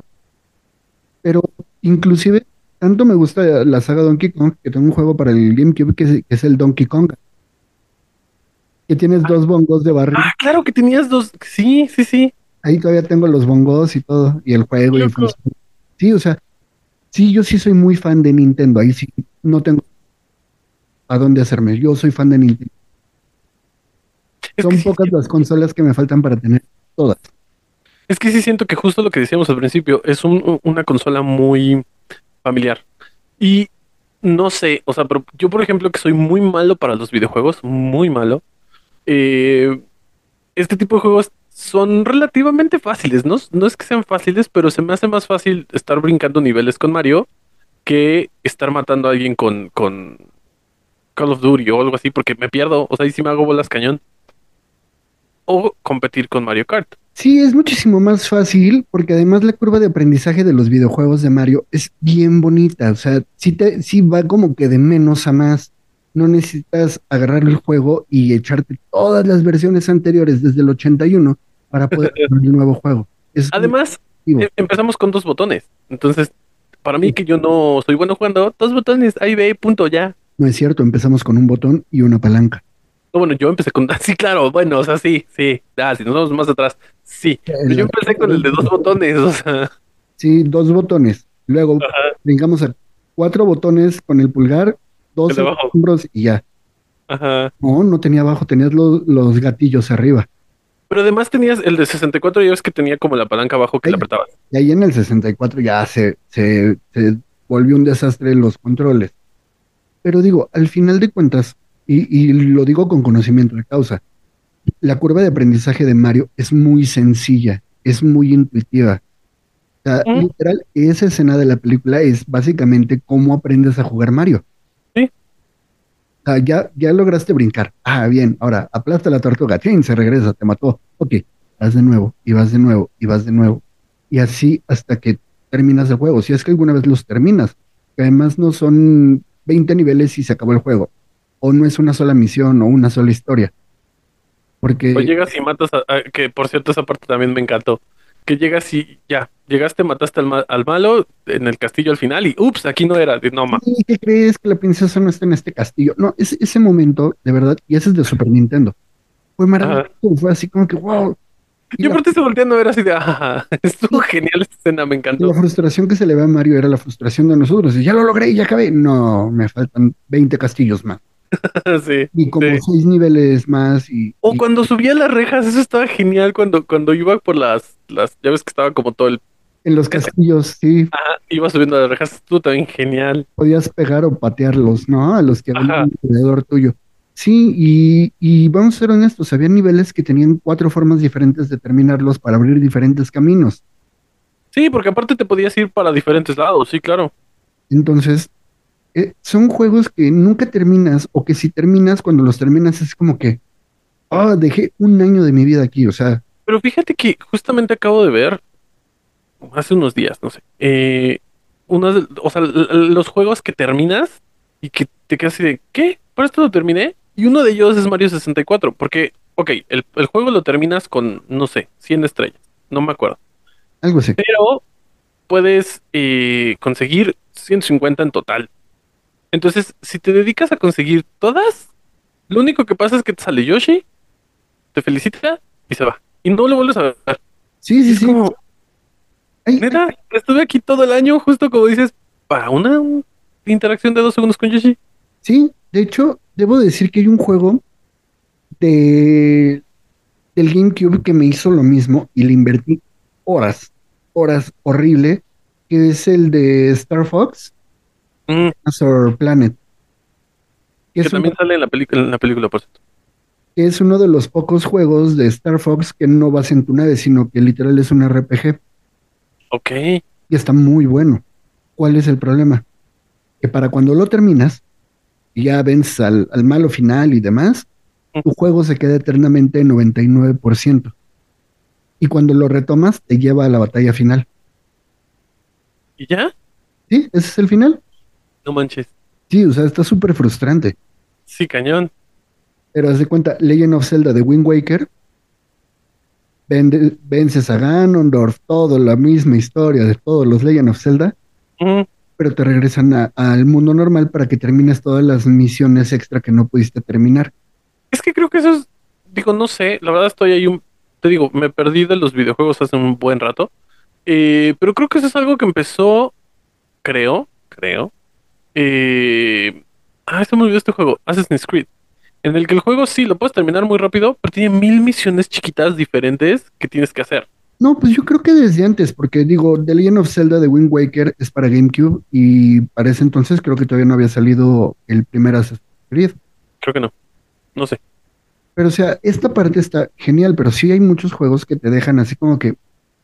Pero inclusive, tanto me gusta la saga Donkey Kong que tengo un juego para el GameCube que es, que es el Donkey Kong. Que tienes dos bongos de barril. Ah, claro que tenías dos. Sí, sí, sí. Ahí todavía tengo los bongos y todo, y el juego y el. Sí, o sea, sí, yo sí soy muy fan de Nintendo. Ahí sí, no tengo a dónde hacerme. Yo soy fan de Nintendo. Es Son sí, pocas las consolas que me faltan para tener todas. Es que sí siento que justo lo que decíamos al principio, es un- una consola muy familiar. Y no sé, o sea, pero yo por ejemplo que soy muy malo para los videojuegos, muy malo. eh, este tipo de juegos son relativamente fáciles, ¿no? No es que sean fáciles, pero se me hace más fácil estar brincando niveles con Mario que estar matando a alguien con, con Call of Duty o algo así, porque me pierdo, o sea, ahí sí me hago bolas cañón. O competir con Mario Kart. Sí, es muchísimo más fácil porque además la curva de aprendizaje de los videojuegos de Mario es bien bonita. O sea, sí, te, sí va como que de menos a más. No necesitas agarrar el juego y echarte todas las versiones anteriores desde el 81 para poder jugar el nuevo juego. Es Además, em- empezamos con dos botones. Entonces, para mí que yo no soy bueno jugando, dos botones, ahí ve, punto, ya. No es cierto, empezamos con un botón y una palanca. No, bueno, yo empecé con... Sí, claro, bueno, o sea, sí, sí. Ah, si nos vamos más atrás, sí. Pero yo empecé con el de dos botones, o sea... Sí, dos botones. Luego Ajá, brincamos a cuatro botones con el pulgar, dos hombros y ya. ajá. No, no tenía abajo, tenías los, los gatillos arriba. Pero además tenías el de 64, ya ves que tenía como la palanca abajo que le apretabas. Y ahí en el 64 ya se, se, se volvió un desastre los controles. Pero digo, al final de cuentas, y, y lo digo con conocimiento de causa, la curva de aprendizaje de Mario es muy sencilla, es muy intuitiva. O sea, Mm. literal, esa escena de la película es básicamente cómo aprendes a jugar Mario. Sí. O sea, ya, ya lograste brincar. Ah, bien, ahora aplasta la tortuga, ¡chin! se regresa, te mató. Ok, vas de nuevo, y vas de nuevo, y vas de nuevo. Y así hasta que terminas el juego. Si es que alguna vez los terminas, que además no son 20 niveles y se acabó el juego. O no es una sola misión o una sola historia. Porque O llegas y matas a, a- que por cierto esa parte también me encantó. Que llegas y ya, llegaste, mataste al, ma- al malo en el castillo al final y ups, aquí no era, no ma. "¿Y ¿qué crees que la princesa no está en este castillo? No, ese, ese momento, de verdad, y ese es de Super Nintendo. Fue maravilloso, fue así como que, wow. Y Yo la, aparte estoy volteando a ver así de, ah, estuvo genial esta escena, me y encantó. la frustración que se le ve a Mario era la frustración de nosotros. Y ya lo logré, ya acabé. No, me faltan 20 castillos más. sí, Y como sí. seis niveles más. Y, O y- cuando subía las rejas, eso estaba genial cuando, cuando iba por las, las, ya ves que estaba como todo el, en los castillos, sí, ajá, iba subiendo las rejas, estuvo también genial. podías pegar o patearlos, ¿no? A los que venían alrededor tuyo. Sí, y, y vamos a ser honestos, había niveles que tenían cuatro formas diferentes de terminarlos para abrir diferentes caminos. Sí, porque aparte te podías ir para diferentes lados, sí, claro. Entonces, eh, son juegos que nunca terminas, o que si terminas, cuando los terminas es como que, ah, dejé un año de mi vida aquí, o sea, Pero fíjate que justamente acabo de ver, hace unos días, no sé, eh, unos o sea, los juegos que terminas y que te quedas así de, ¿qué? ¿Para esto lo terminé? Y uno de ellos es Mario 64, porque, ok, el, el juego lo terminas con, no sé, 100 estrellas, no me acuerdo. algo así. pero puedes eh, conseguir 150 en total. Entonces, si te dedicas a conseguir todas, lo único que pasa es que te sale Yoshi, te felicita y se va. Y no lo vuelves a ver. Sí, sí, Es sí. como, Ay, neta, estuve aquí todo el año, justo como dices, para una un- interacción de dos segundos con Yoshi. Sí, de hecho, debo decir que hay un juego de del GameCube que me hizo lo mismo y le invertí horas, horas horrible, que es el de Star Fox, Mm, Planet. Que también sale en la película, en la película, por cierto. que es uno de los pocos juegos de Star Fox que no vas en tu nave, sino que literal es un RPG Ok. y está muy bueno. ¿Cuál es el problema? Que para cuando lo terminas y ya vences al, al malo final y demás, tu juego se queda eternamente en 99%. Y cuando lo retomas, te lleva a la batalla final. ¿Y ya? ¿Sí? Ese es el final. No manches. Sí, o sea, está súper frustrante. Sí, cañón. Pero haz de cuenta, Legend of Zelda de Wind Waker, vende- vences a Ganondorf, todo, la misma historia de todos los Legend of Zelda, pero te regresan a- al mundo normal para que termines todas las misiones extra que no pudiste terminar. Es que creo que eso es, digo, no sé, la verdad estoy ahí un, te digo, me perdí de los videojuegos hace un buen rato, eh, pero creo que eso es algo que empezó, creo, creo, eh, ah, se me olvidó este juego, Assassin's Creed, en el que el juego sí lo puedes terminar muy rápido, pero tiene mil misiones chiquitas diferentes que tienes que hacer. No, pues yo creo que desde antes, porque digo, The Legend of Zelda de Wind Waker es para GameCube y para ese entonces creo que todavía no había salido el primer Assassin's Creed. Creo que no, no sé. Pero o sea, esta parte está genial, pero sí hay muchos juegos que te dejan así como que,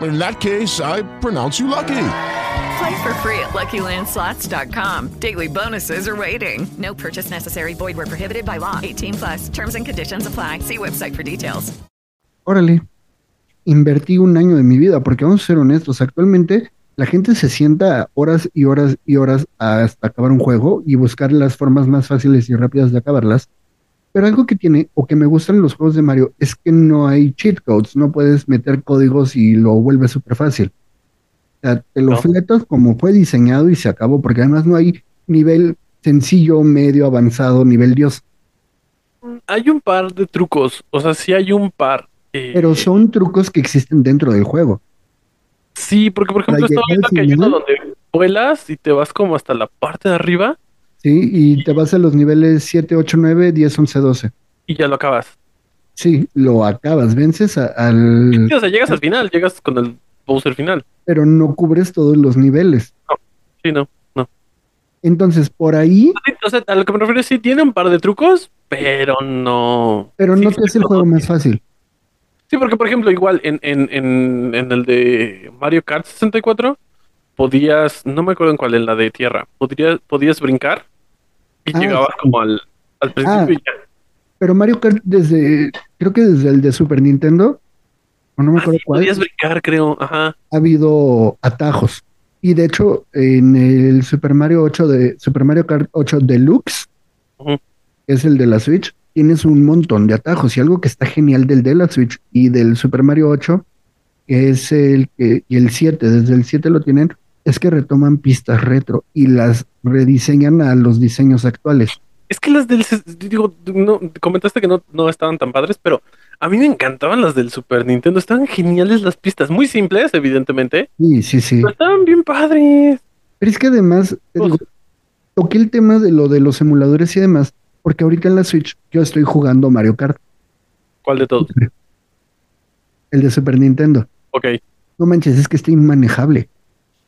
In that case, I pronounce you lucky. Play for free at LuckyLandSlots.com. Daily bonuses are waiting. No purchase necessary. Void where prohibited by law. 18 plus. Terms and conditions apply. See website for details. órale, invertí un año de mi vida, porque vamos a ser honestos, actualmente la gente se sienta horas y horas y horas hasta acabar un juego y buscar las formas más fáciles y rápidas de acabarlas, Pero algo que tiene, o que me gustan los juegos de Mario, es que no hay cheat codes, no puedes meter códigos y lo vuelves súper fácil. O sea, te lo No. fletas como fue diseñado y se acabó, porque además no hay nivel sencillo, medio, avanzado, nivel Dios. Hay un par de trucos, o sea, sí hay un par. eh, Pero son trucos que existen dentro del juego. Sí, porque por ejemplo estaba viendo que hay uno donde vuelas y te vas como hasta la parte de arriba ¿Sí? Y te vas a los niveles 7, 8, 9, 10, 11, 12. y ya lo acabas. Sí, lo acabas, vences a- al... Sí, o sea, llegas al final, llegas con el Bowser final. Pero no cubres todos los niveles. Sí, no, no. Entonces, por ahí, o sea, a lo que me refiero, sí tiene un par de trucos, pero no. pero no te hace el juego más fácil. Sí, porque por ejemplo, igual en, en, en, en el de Mario Kart 64, podías, no me acuerdo en cuál, en la de tierra, podías, podías brincar y Ah, llegabas sí. como al, al principio Ah. y ya. Pero Mario Kart desde, creo que desde el de Super Nintendo, o no me acuerdo cuál, Podías brincar, creo, ajá. ha habido atajos. Y de hecho, en el Super Mario 8 de Super Mario Kart 8 Deluxe, Ujú. que es el de la Switch, tienes un montón de atajos. Y algo que está genial del de la Switch y del Super Mario 8, que es el que, y el 7, desde el 7 lo tienen, es que retoman pistas retro y las rediseñan a los diseños actuales. Es que las del, digo, no, comentaste que no, no estaban tan padres, pero a mí me encantaban las del Super Nintendo, estaban geniales las pistas, muy simples, evidentemente, Sí, sí, sí. pero estaban bien padres. Pero es que además, digo, toqué el tema de lo de los emuladores y demás, porque ahorita en la Switch yo estoy jugando Mario Kart, ¿Cuál de todos? el de Super Nintendo. Ok. No manches, es que está inmanejable.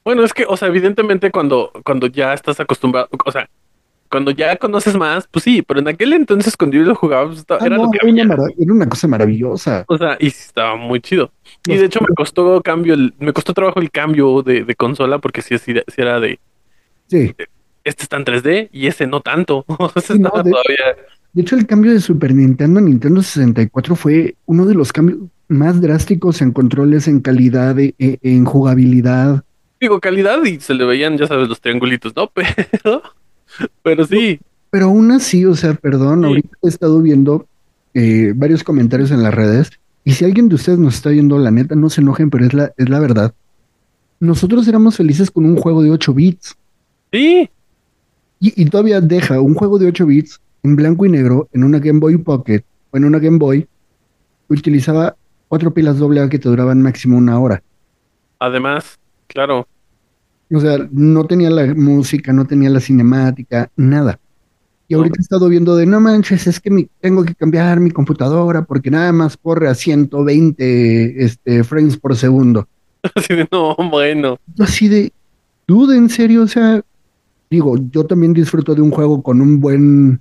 Bueno, es que, o sea, evidentemente cuando, cuando ya estás acostumbrado, o sea, cuando ya conoces más, pues sí, pero en aquel entonces cuando yo lo jugaba, pues, Ah, era no, lo que era, una había. era una cosa maravillosa. O sea, y estaba muy chido. Y de hecho me costó cambio, el, me costó trabajo el cambio de, de consola porque sí, sí era de, Sí. este está en 3D y ese no tanto. O sea, Sí, no, de- todavía... De hecho, el cambio de Super Nintendo a Nintendo 64 fue uno de los cambios más drásticos en controles, en calidad, e- e- en jugabilidad. Digo, calidad y se le veían, ya sabes, los triangulitos, ¿no? Pero, pero sí, Pero aún así, o sea, perdón, ahorita he estado viendo eh, varios comentarios en las redes. Y si alguien de ustedes nos está viendo, la neta, no se enojen, pero es la, es la verdad. Nosotros éramos felices con un juego de 8 bits. sí, Y, y todavía deja un juego de 8 bits en blanco y negro en una Game Boy Pocket o en una Game Boy. Utilizaba cuatro pilas AA que te duraban máximo una hora. además, claro. O sea, no tenía la música, no tenía la cinemática, nada. Y ahorita he estado viendo de, no manches, es que mi- tengo que cambiar mi computadora porque nada más corre a 120 este, frames por segundo. Así de, no, bueno. Así de, dude, en serio, o sea, digo, yo también disfruto de un juego con un buen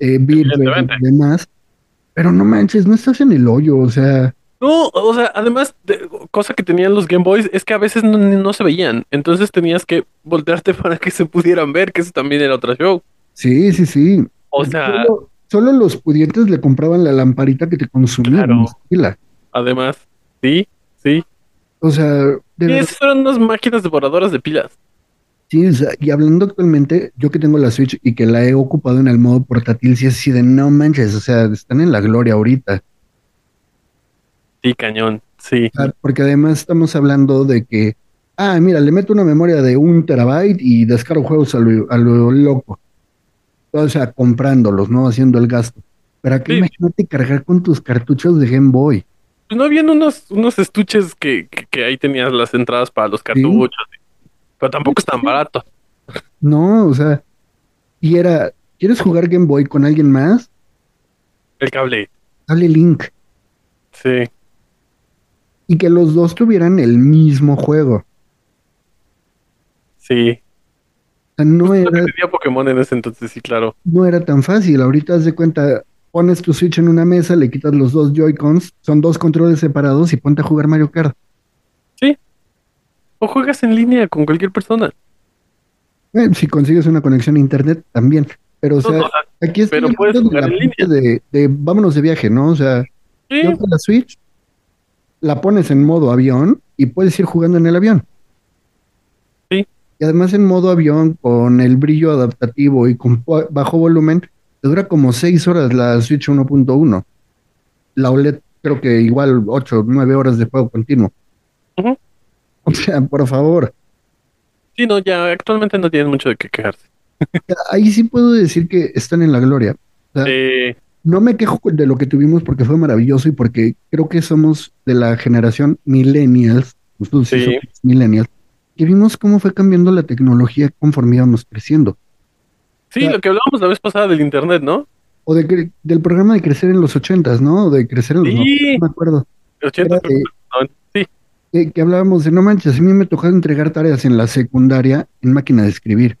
eh, Evidentemente. y demás, pero no manches, no estás en el hoyo, o sea, No, o sea, además, de- cosa que tenían los Game Boys es que a veces no, no se veían. Entonces tenías que voltearte para que se pudieran ver, que eso también era otro show. sí, sí, sí. O sea, Solo, solo los pudientes le compraban la lamparita que te consumía. Claro. además, sí, sí. O sea, de Y verdad, esas eran unas máquinas devoradoras de pilas. sí, o sea, y hablando actualmente, yo que tengo la Switch y que la he ocupado en el modo portátil, sí es así de no manches, o sea, están en la gloria ahorita. Sí, cañón, sí. Sea, porque además estamos hablando de que, ah, mira, le meto una memoria de un terabyte y descargo juegos a lo, a lo loco. O sea, comprándolos, ¿no? Haciendo el gasto. Pero aquí Sí. imagínate cargar con tus cartuchos de Game Boy. Pues no habían unos, unos estuches que, que, que ahí tenías las entradas para los cartuchos. Pero tampoco es tan barato. No, o sea, y era, ¿quieres jugar Game Boy con alguien más? El cable, Dale link. sí. Y que los dos tuvieran el mismo juego. Sí. O sea, no que era, tenía Pokémon en ese entonces, sí, claro. no era tan fácil. Ahorita haz de cuenta, pones tu Switch en una mesa, le quitas los dos Joy-Cons, son dos controles separados y ponte a jugar Mario Kart. O juegas en línea con cualquier persona. Eh, si consigues una conexión a internet, también. Pero, o No, sea, no, aquí estoy pero puedes jugar en parte de, de vámonos de viaje, ¿no? O sea, Sí. yo con la Switch la pones en modo avión y puedes ir jugando en el avión. Sí. Y además en modo avión, con el brillo adaptativo y con bajo volumen, te dura como 6 horas la Switch 1.1. La OLED creo que igual 8, 9 horas de juego continuo. Ujú. O sea, por favor. Sí, no, ya actualmente no tienen mucho de qué quejarse. Ahí sí puedo decir que están en la gloria. O sea, Eh, no me quejo de lo que tuvimos porque fue maravilloso y porque creo que somos de la generación millennials, nosotros sí somos millennials, que vimos cómo fue cambiando la tecnología conforme íbamos creciendo. sí, lo que hablábamos la vez pasada del internet, ¿no? O de del programa de crecer en los ochentas, ¿no? O de crecer en los Sí. 90, no me acuerdo. 80, Era de- no, sí, Que, que hablábamos de, no manches, a mí me tocó entregar tareas en la secundaria en máquina de escribir.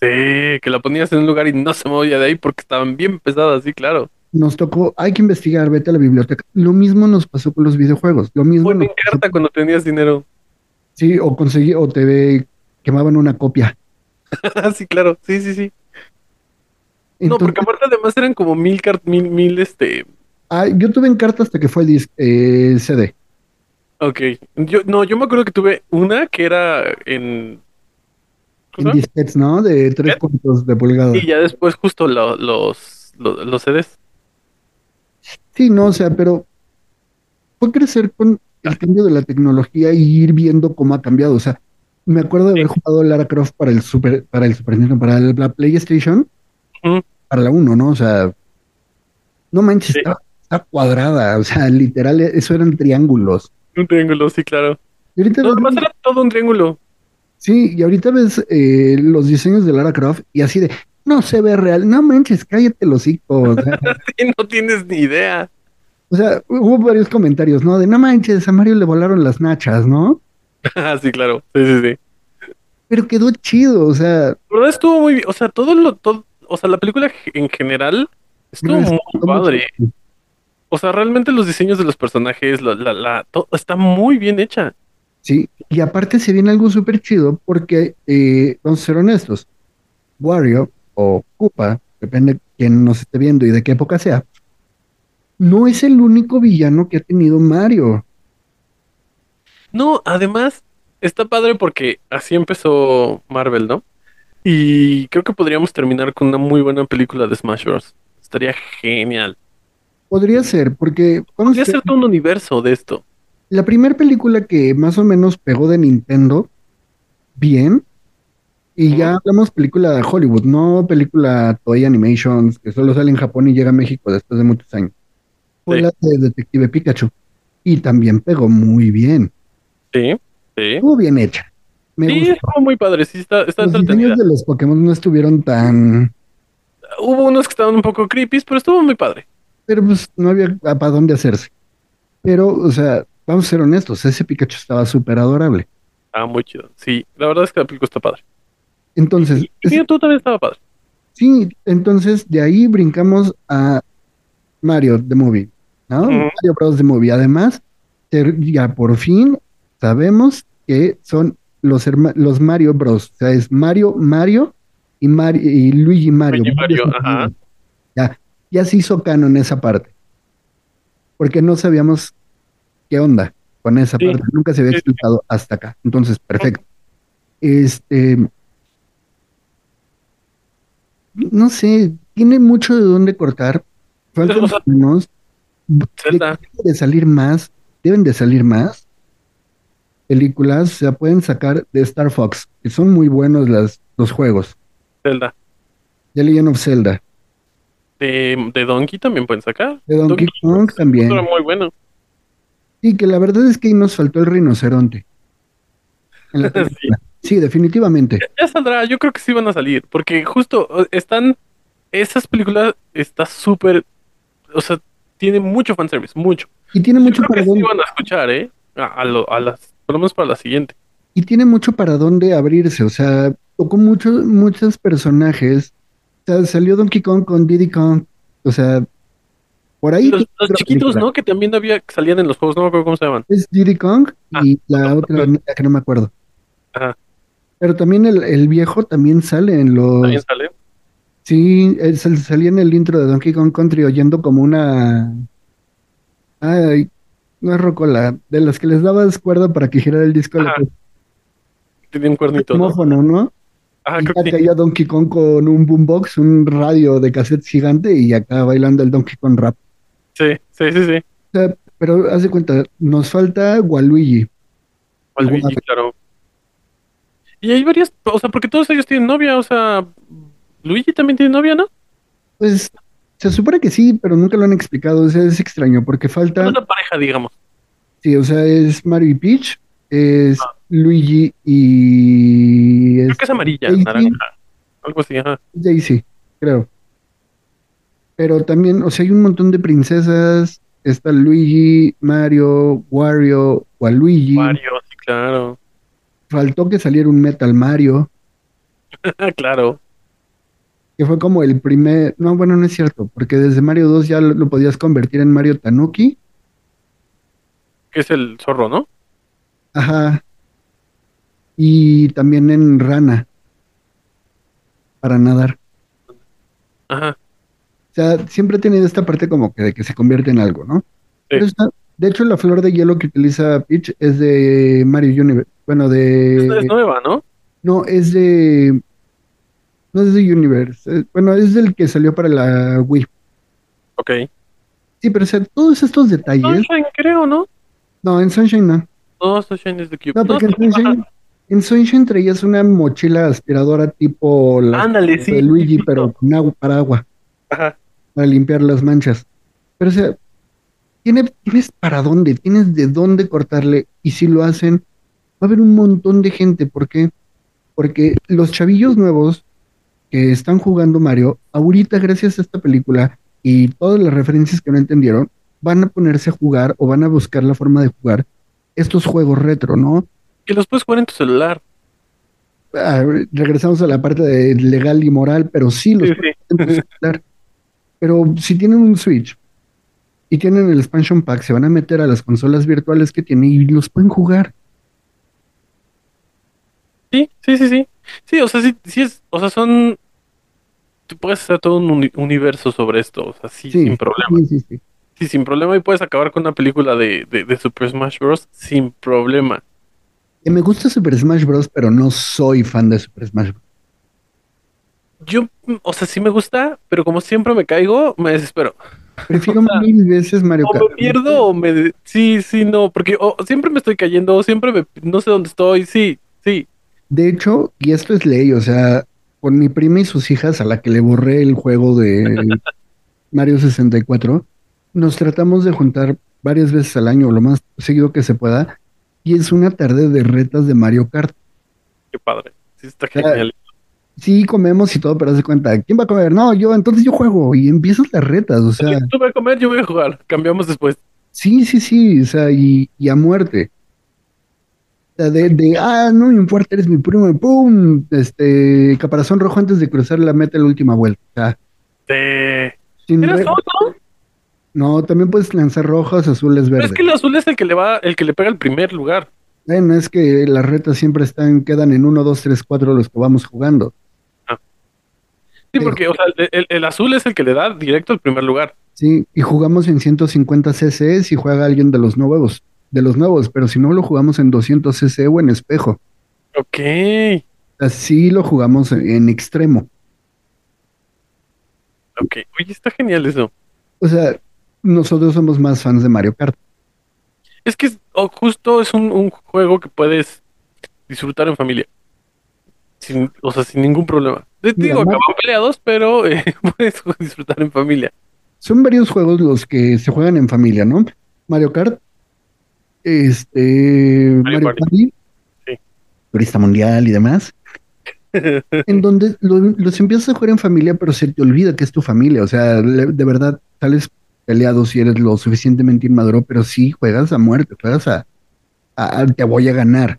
Sí, que la ponías en un lugar y no se movía de ahí porque estaban bien pesadas, sí, claro. Nos tocó, hay que investigar, vete a la biblioteca. Lo mismo nos pasó con los videojuegos. Lo mismo Bueno, carta cuando tenías dinero. Sí, o conseguí, o te quemaban una copia. sí, claro, sí, sí, sí. No, porque aparte además eran como mil, cart- mil, mil, este, ah, yo tuve en carta hasta que fue dis- eh, CD. ok. Yo, no, yo me acuerdo que tuve una que era en, ¿cómo En se llama? disquetes, ¿no? De tres ¿Qué? cuartos de pulgada. Y ya después justo lo- los, los, los CDs. Sí, no, o sea, pero fue crecer con el cambio de la tecnología y ir viendo cómo ha cambiado. O sea, me acuerdo de haber jugado Lara Croft para el Super, para el Super Nintendo, para el- la PlayStation, para la 1, ¿no? O sea, no manches, Sí. está, está cuadrada, o sea, literal, eso eran triángulos. Un triángulo, sí, claro. Y ahorita No, además era todo un triángulo. Sí, y ahorita ves eh, los diseños de Lara Croft y así de, no se ve real, no manches, cállate los hocico. O sea, Sí, no tienes ni idea. o sea, hubo varios comentarios, ¿no? De, no manches, a Mario le volaron las nachas, ¿no? Ah, sí, claro. Sí, sí, sí. Pero quedó chido, o sea, La verdad estuvo muy bien. O sea, todo lo, todo, o sea, la película en general estuvo muy padre. mucho. O sea, realmente los diseños de los personajes, la, la, la, todo, está muy bien hecha. Sí, y aparte se viene algo súper chido porque, eh, vamos a ser honestos, Wario o Koopa, depende de quién nos esté viendo y de qué época sea, no es el único villano que ha tenido Mario. No, además, está padre porque así empezó Marvel, ¿no? Y creo que podríamos terminar con una muy buena película de Smash Bros. Estaría genial. Podría ser, porque Podría ser todo un universo de esto. La primera película que más o menos pegó de Nintendo, bien, y ya hablamos película de Hollywood, no película Toy Animations, que solo sale en Japón y llega a México después de muchos años. Fue Sí. la de Detective Pikachu, y también pegó muy bien, Sí, sí. estuvo bien hecha. Me Sí, estuvo muy padre. Sí, está, está Los entretenida. de los Pokémon no estuvieron tan, Hubo unos que estaban un poco creepy, pero estuvo muy padre. pero pues no había para dónde hacerse. Pero, o sea, vamos a ser honestos, ese Pikachu estaba súper adorable. Ah, muy chido. Sí, la verdad es que la película está padre. Entonces, Y sí, tú también estaba padre. Sí, entonces de ahí brincamos a Mario The Movie, ¿no? Mario Bros. The Movie. Además, ya por fin sabemos que son los, los Mario Bros. O sea, es Mario, Mario y, Mario, y Luigi Mario. Luigi Mario, ajá. Ya, ya se hizo canon esa parte. Porque no sabíamos qué onda con esa Sí. parte. Nunca se había explicado hasta acá. Entonces, perfecto. Este. No sé, tiene mucho de dónde cortar. Faltan O sea, unos. Zelda. Deben de salir más. Deben de salir más películas. Se pueden sacar de Star Fox, que son muy buenos las, los juegos. Zelda. The Legend of Zelda. De, de Donkey también pueden sacar. De Donkey Kong también. Muy bueno. Sí, que la verdad es que ahí nos faltó el rinoceronte. En la. Sí, definitivamente. Ya saldrá, yo creo que sí van a salir, porque justo están, esas películas está súper, o sea, tiene mucho fanservice, mucho. Y tiene mucho Creo para que sí dónde, van a escuchar, ¿eh? A, a lo- a las, por lo menos para la siguiente. y tiene mucho para dónde abrirse. O sea, tocó muchos, muchos personajes. O sea, salió Donkey Kong con Diddy Kong. O sea, por ahí. Los, los chiquitos, película. ¿no? Que también había, que salían en los juegos, no me acuerdo cómo se llaman. Es Diddy Kong Ah, y la otra niña que no me acuerdo. Ajá, Pero también el, el viejo también sale en los. también sale. Sí, él sal- salía en el intro de Donkey Kong Country oyendo como una. Ay, no es rocola, de las que les dabas cuerda para que girara el disco. Ajá. la Tenía un cuernito, ¿no? Xilófono, ¿no? Ajá, y creo que acá sí. Donkey Kong con un boombox, un radio de cassette gigante y acá bailando el Donkey Kong rap. Sí, sí, sí, sí. O sea, pero haz de cuenta, nos falta Waluigi. Waluigi, claro. Y hay varias, o sea, porque todos ellos tienen novia, o sea, Luigi también tiene novia, ¿no? Pues se supone que sí, pero nunca lo han explicado. O sea, es extraño porque falta. Una pareja, digamos. Sí, o sea, es Mario y Peach, es Luigi y. Creo que es amarilla, Daisy. naranja. Algo así, ajá. Daisy, creo. Pero también, o sea, hay un montón de princesas. Está Luigi, Mario, Wario, Waluigi. Mario, sí, claro. Faltó que saliera un Metal Mario, claro. que fue como el primer. No, bueno, no es cierto, porque desde Mario 2 ya lo, lo podías convertir en Mario Tanuki. Que es el zorro, ¿no? Ajá. Y también en Rana. Para nadar. Ajá. O sea, siempre ha tenido esta parte como que de que se convierte en algo, ¿no? Está- de hecho, la flor de hielo que utiliza Peach es de Mario Universe. Bueno, de. Es, es nueva, ¿no? No, es de. No es de Universe. Bueno, es del que salió para la Wii. Ok. Sí, pero o sea, todos estos detalles. Sunshine, creo, ¿no? No, en Sunshine no. No, Sunshine es de Cube. No, porque en Sunshine, en Sunshine traías una mochila aspiradora tipo la Ándale, sí, de Luigi, pero con agua para agua, Ajá. Para limpiar las manchas. Pero o sea, tiene, tienes para dónde, tienes de dónde cortarle, y si lo hacen, va a haber un montón de gente. ¿Por qué? Porque los chavillos nuevos que están jugando Mario, ahorita gracias a esta película y todas las referencias que no entendieron, van a ponerse a jugar o van a buscar la forma de jugar estos juegos retro, ¿no? Que los puedes jugar en tu celular. Ah, regresamos a la parte de legal y moral, pero sí los Sí, pueden en tu celular. Pero si tienen un Switch y tienen el expansion pack, se van a meter a las consolas virtuales que tienen y los pueden jugar. Sí, sí, sí, sí. Sí, o sea, sí, sí es, o sea, son, tú puedes hacer todo un uni- universo sobre esto, o sea, sí, Sí, sin problema. sí, sí, sí. Sí, sin problema y puedes acabar con una película de, de, de Super Smash Bros. sin problema. Me gusta Super Smash Bros., pero no soy fan de Super Smash Bros. Yo, o sea, sí me gusta, pero como siempre me caigo, me desespero. Prefiero mil veces Mario O Kart. me pierdo o me... Sí, sí, no, porque o siempre me estoy cayendo, o siempre me... No sé dónde estoy, sí, sí. De hecho, y esto es ley, o sea, con mi prima y sus hijas, a la que le borré el juego de Mario 64, nos tratamos de juntar varias veces al año, lo más seguido que se pueda, y es una tarde de retas de Mario Kart. Qué padre. Sí, está sea, genial. Sí, comemos y todo, pero haz de cuenta, ¿quién va a comer? No, yo, entonces yo juego, y empiezan las retas, o sea, Tú vas a comer, yo voy a jugar. Cambiamos después. sí, sí, sí, o sea, y, y a muerte. O sea, de, de, ah, no me importa, eres mi primo, pum, este, caparazón rojo antes de cruzar la meta la última vuelta. O sea, De... ¿Eres re- tú, no? También puedes lanzar rojas, azules, Pero verdes. es que el azul es el que le va, el que le pega el primer lugar. Bueno, es que las retas siempre están, quedan en 1, 2, 3, 4 los que vamos jugando. Sí, porque, o sea, el, el- el azul es el que le da directo al primer lugar. Sí, y jugamos en 150 cc si juega alguien de los nuevos, de los nuevos, pero si no lo jugamos en 200 cc o en espejo. Ok. Así lo jugamos en extremo. Ok. Oye, está genial eso. O sea, nosotros somos más fans de Mario Kart. Es que es- o justo es un, un juego que puedes disfrutar en familia. Sin, o sea, sin ningún problema. Te digo, Mario- acaban peleados, pero eh, puedes disfrutar en familia. Son varios juegos los que se juegan en familia, ¿no? Mario Kart, este, Mario. Party, Sí. Turista Mundial y demás, en donde lo- los empiezas a jugar en familia, pero se te olvida que es tu familia. O sea, le- de verdad, sales peleado si eres lo suficientemente inmaduro, pero sí juegas a muerte, juegas a, a- a te voy a ganar.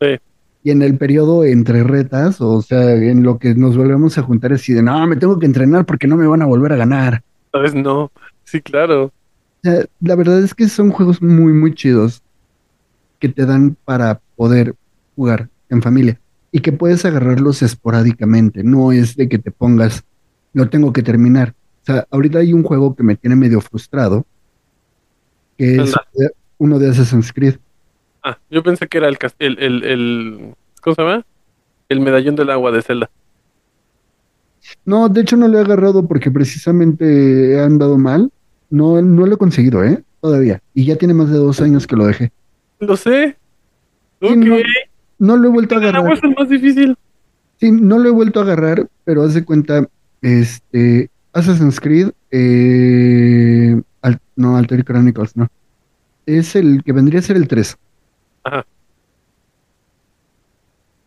Sí. Y en el periodo entre retas, o sea, en lo que nos volvemos a juntar es así de, no, me tengo que entrenar porque no me van a volver a ganar. ¿Sabes? No. Sí, claro. La verdad es que son juegos muy, muy chidos que te dan para poder jugar en familia y que puedes agarrarlos esporádicamente. No es de que te pongas, lo tengo que terminar. O sea, ahorita hay un juego que me tiene medio frustrado, que es Anda. uno de Assassin's Creed. Ah, yo pensé que era el, el, el, el- ¿cómo se llama? el medallón del agua de Zelda. No, de hecho no lo he agarrado porque precisamente he andado mal. No, no lo he conseguido, ¿eh? Todavía. Y ya tiene más de dos años que lo dejé. Lo sé. Sí, Ok. no, no lo he vuelto a agarrar. es el más difícil. Sí, no lo he vuelto a agarrar, pero haz de cuenta, este, Assassin's Creed, eh, Al- no, Alter Chronicles, no. Es el que vendría a ser el 3. Ajá.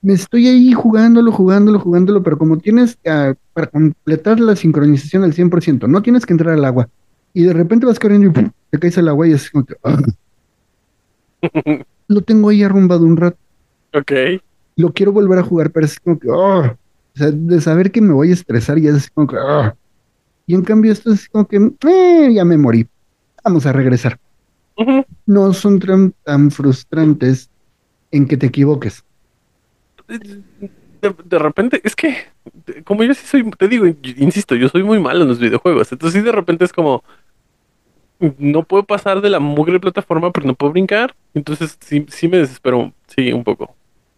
Me estoy ahí jugándolo, jugándolo, jugándolo, pero como tienes ah, para completar la sincronización al 100%, no tienes que entrar al agua. Y de repente vas corriendo y ¡pum! te caes al agua y es como que, ah. Lo tengo ahí arrumbado un rato. Ok. Lo quiero volver a jugar, pero es como que, ah. O sea, de saber que me voy a estresar y es como que. Y en cambio esto es como que, eh, ya me morí. Vamos a regresar. No son tan, tan frustrantes en que te equivoques. De, de repente, es que, como yo sí soy, te digo, insisto, yo soy muy malo en los videojuegos. Entonces, sí, de repente es como, no puedo pasar de la mugre plataforma, pero no puedo brincar. Entonces, sí, sí me desespero, sí, un poco.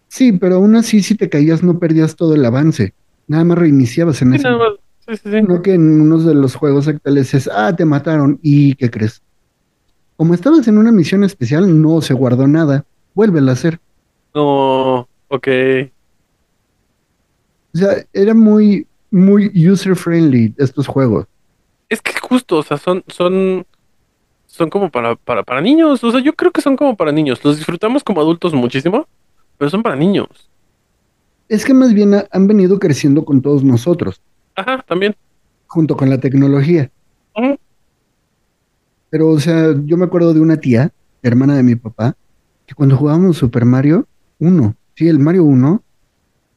Sí, pero aún así, si te caías, no perdías todo el avance. Nada más reiniciabas en Sí, ese. nada más, sí, sí, sí. No que en unos de los juegos actuales es, ah, te mataron. ¿Y qué crees? Como estabas en una misión especial, no se guardó nada. Vuélvela a hacer. No, ok. O sea, era muy, muy user-friendly estos juegos. Es que justo, o sea, son, son, son como para, para, para niños. O sea, yo creo que son como para niños. Los disfrutamos como adultos muchísimo, pero son para niños. Es que más bien ha- han venido creciendo con todos nosotros, Ajá, también. junto con la tecnología. Pero, o sea, yo me acuerdo de una tía, hermana de mi papá, que cuando jugábamos Super Mario 1, sí, el Mario 1,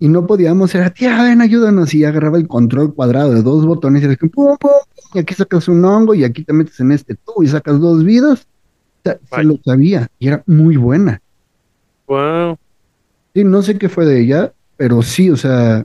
y no podíamos, era, tía, ven, ayúdanos, y agarraba el control cuadrado de dos botones, y era como, pum, pum, y aquí sacas un hongo, y aquí te metes en este tú, y sacas dos vidas. O sea, se lo sabía, y era muy buena. Wow. Sí, no sé qué fue de ella, pero sí, o sea,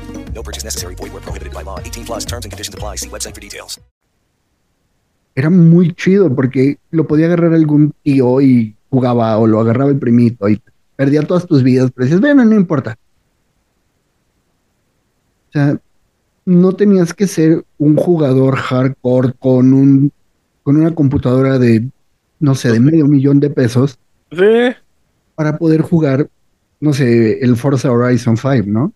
No purchase necessary. Void where prohibited by law. 18 plus terms and conditions apply. See website for details. era muy chido porque lo podía agarrar algún tío y jugaba o lo agarraba el primito y perdía todas tus vidas, pero dices, bueno, no importa. O sea, no tenías que ser un jugador hardcore con un con una computadora de no sé, de medio millón de pesos Sí. para poder jugar, no sé, el Forza Horizon 5, ¿no?